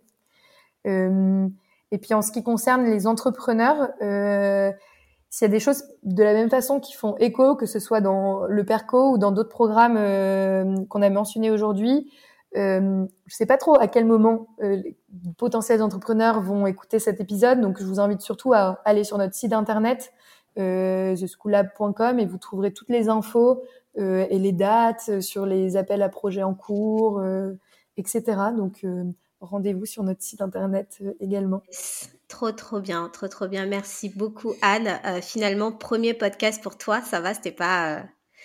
et puis en ce qui concerne les entrepreneurs, s'il y a des choses de la même façon qui font écho, que ce soit dans le PERCO ou dans d'autres programmes euh, qu'on a mentionnés aujourd'hui, euh, je sais pas trop à quel moment euh, les potentiels entrepreneurs vont écouter cet épisode, donc je vous invite surtout à aller sur notre site internet euh, theschoolab.com et vous trouverez toutes les infos euh, et les dates sur les appels à projets en cours, etc. Donc rendez-vous sur notre site internet également. Trop, trop bien, trop, trop bien. Merci beaucoup, Anne. Euh, finalement, premier podcast pour toi, ça va, c'était pas. Euh,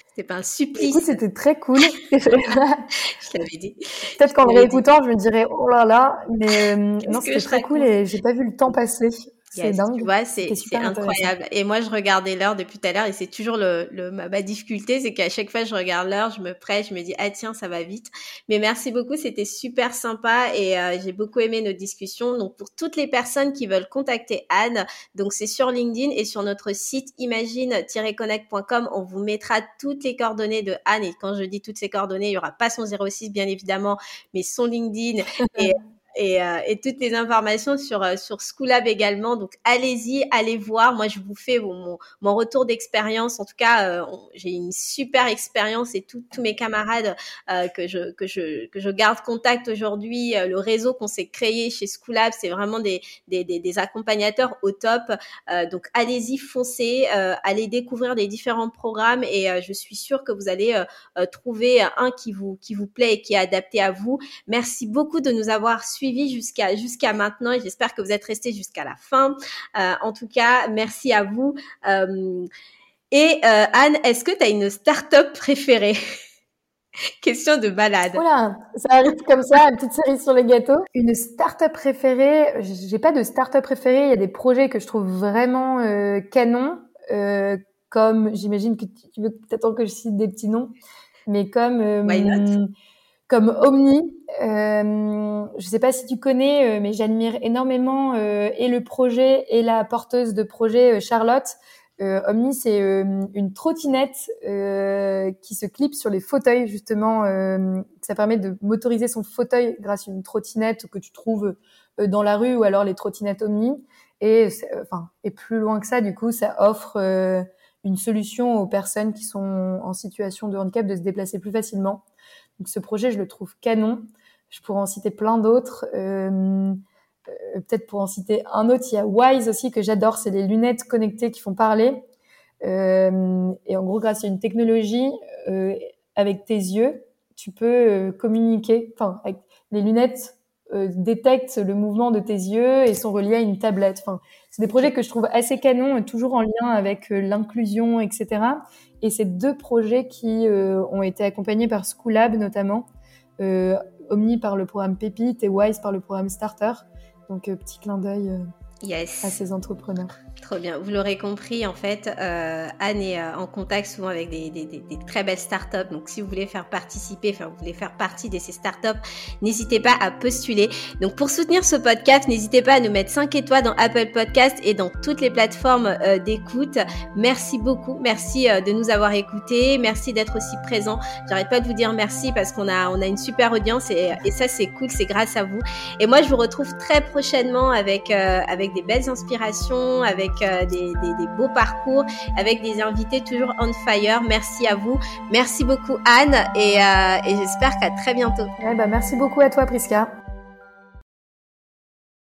C'était pas un supplice. C'était très cool. je l'avais dit. Peut-être qu'en réécoutant, je me dirais oh là là, mais euh, non, c'était très cool et j'ai pas vu le temps passer. C'est dingue. Tu vois, c'est incroyable. Et moi, je regardais l'heure depuis tout à l'heure et c'est toujours le, le ma, difficulté, c'est qu'à chaque fois je regarde l'heure, je me prête, je me dis ah tiens ça va vite. Mais merci beaucoup, c'était super sympa et euh, j'ai beaucoup aimé nos discussions. Donc pour toutes les personnes qui veulent contacter Anne, donc c'est sur LinkedIn et sur notre site imagine-connect.com, on vous mettra toutes les coordonnées de Anne. Et quand je dis toutes ces coordonnées, il y aura pas son 06 bien évidemment, mais son LinkedIn et et, euh, et, toutes les informations sur euh, sur Schoolab également. Donc allez-y, allez voir. Moi, je vous fais mon, mon retour d'expérience. En tout cas, euh, j'ai une super expérience et tous mes camarades que je que je que je garde contact aujourd'hui. le réseau qu'on s'est créé chez Schoolab, c'est vraiment des, des, des, des accompagnateurs au top. donc allez-y, foncez, allez découvrir les différents programmes et je suis sûre que vous allez trouver un qui vous qui vous plaît et qui est adapté à vous. Merci beaucoup de nous avoir suivis suivi jusqu'à jusqu'à maintenant et j'espère que vous êtes restés jusqu'à la fin. Euh, en tout cas, merci à vous. Euh, et euh, Anne, est-ce que tu as une start-up préférée? Question de balade. Voilà, ça arrive comme ça, une petite cerise sur le gâteau. Une start-up préférée, j'ai pas de start-up préférée, il y a des projets que je trouve vraiment euh, canon, euh, comme j'imagine que tu veux peut-être que je cite des petits noms, mais comme euh, comme Omni. Euh, je ne sais pas si tu connais, euh, mais j'admire énormément euh, et le projet et la porteuse de projet Charlotte. Omni, c'est une trottinette qui se clip sur les fauteuils justement. ça permet de motoriser son fauteuil grâce à une trottinette que tu trouves dans la rue ou alors les trottinettes Omni. Et enfin, et plus loin que ça, du coup, ça offre une solution aux personnes qui sont en situation de handicap de se déplacer plus facilement. Donc ce projet, je le trouve canon. Je pourrais en citer plein d'autres. Euh, euh, peut-être pour en citer un autre, il y a Wise aussi que j'adore. C'est les lunettes connectées qui font parler. Euh, et en gros, grâce à une technologie, avec tes yeux, tu peux communiquer. Enfin, avec les lunettes détectent le mouvement de tes yeux et sont reliées à une tablette. Enfin, c'est des projets que je trouve assez canons, toujours en lien avec l'inclusion, etc. Et c'est deux projets qui euh, ont été accompagnés par Schoolab notamment, euh, Omni par le programme Pépite et Wise par le programme Starter. Donc euh, petit clin d'œil yes. à ces entrepreneurs. Trop bien. Vous l'aurez compris, en fait, euh, Anne est euh, en contact souvent avec des, des, des, très belles startups. Donc, si vous voulez faire participer, enfin, vous voulez faire partie de ces startups, n'hésitez pas à postuler. Donc, pour soutenir ce podcast, n'hésitez pas à nous mettre 5 étoiles dans Apple Podcast et dans toutes les plateformes euh, d'écoute. Merci beaucoup. Merci euh, de nous avoir écoutés. Merci d'être aussi présent. J'arrête pas de vous dire merci parce qu'on a, on a une super audience et, et ça, c'est cool. C'est grâce à vous. Et moi, je vous retrouve très prochainement avec, euh, avec des belles inspirations, avec euh, des, beaux parcours, avec des invités toujours on fire. Merci à vous. Merci beaucoup Anne et, euh, j'espère qu'à très bientôt. bah merci beaucoup à toi Prisca.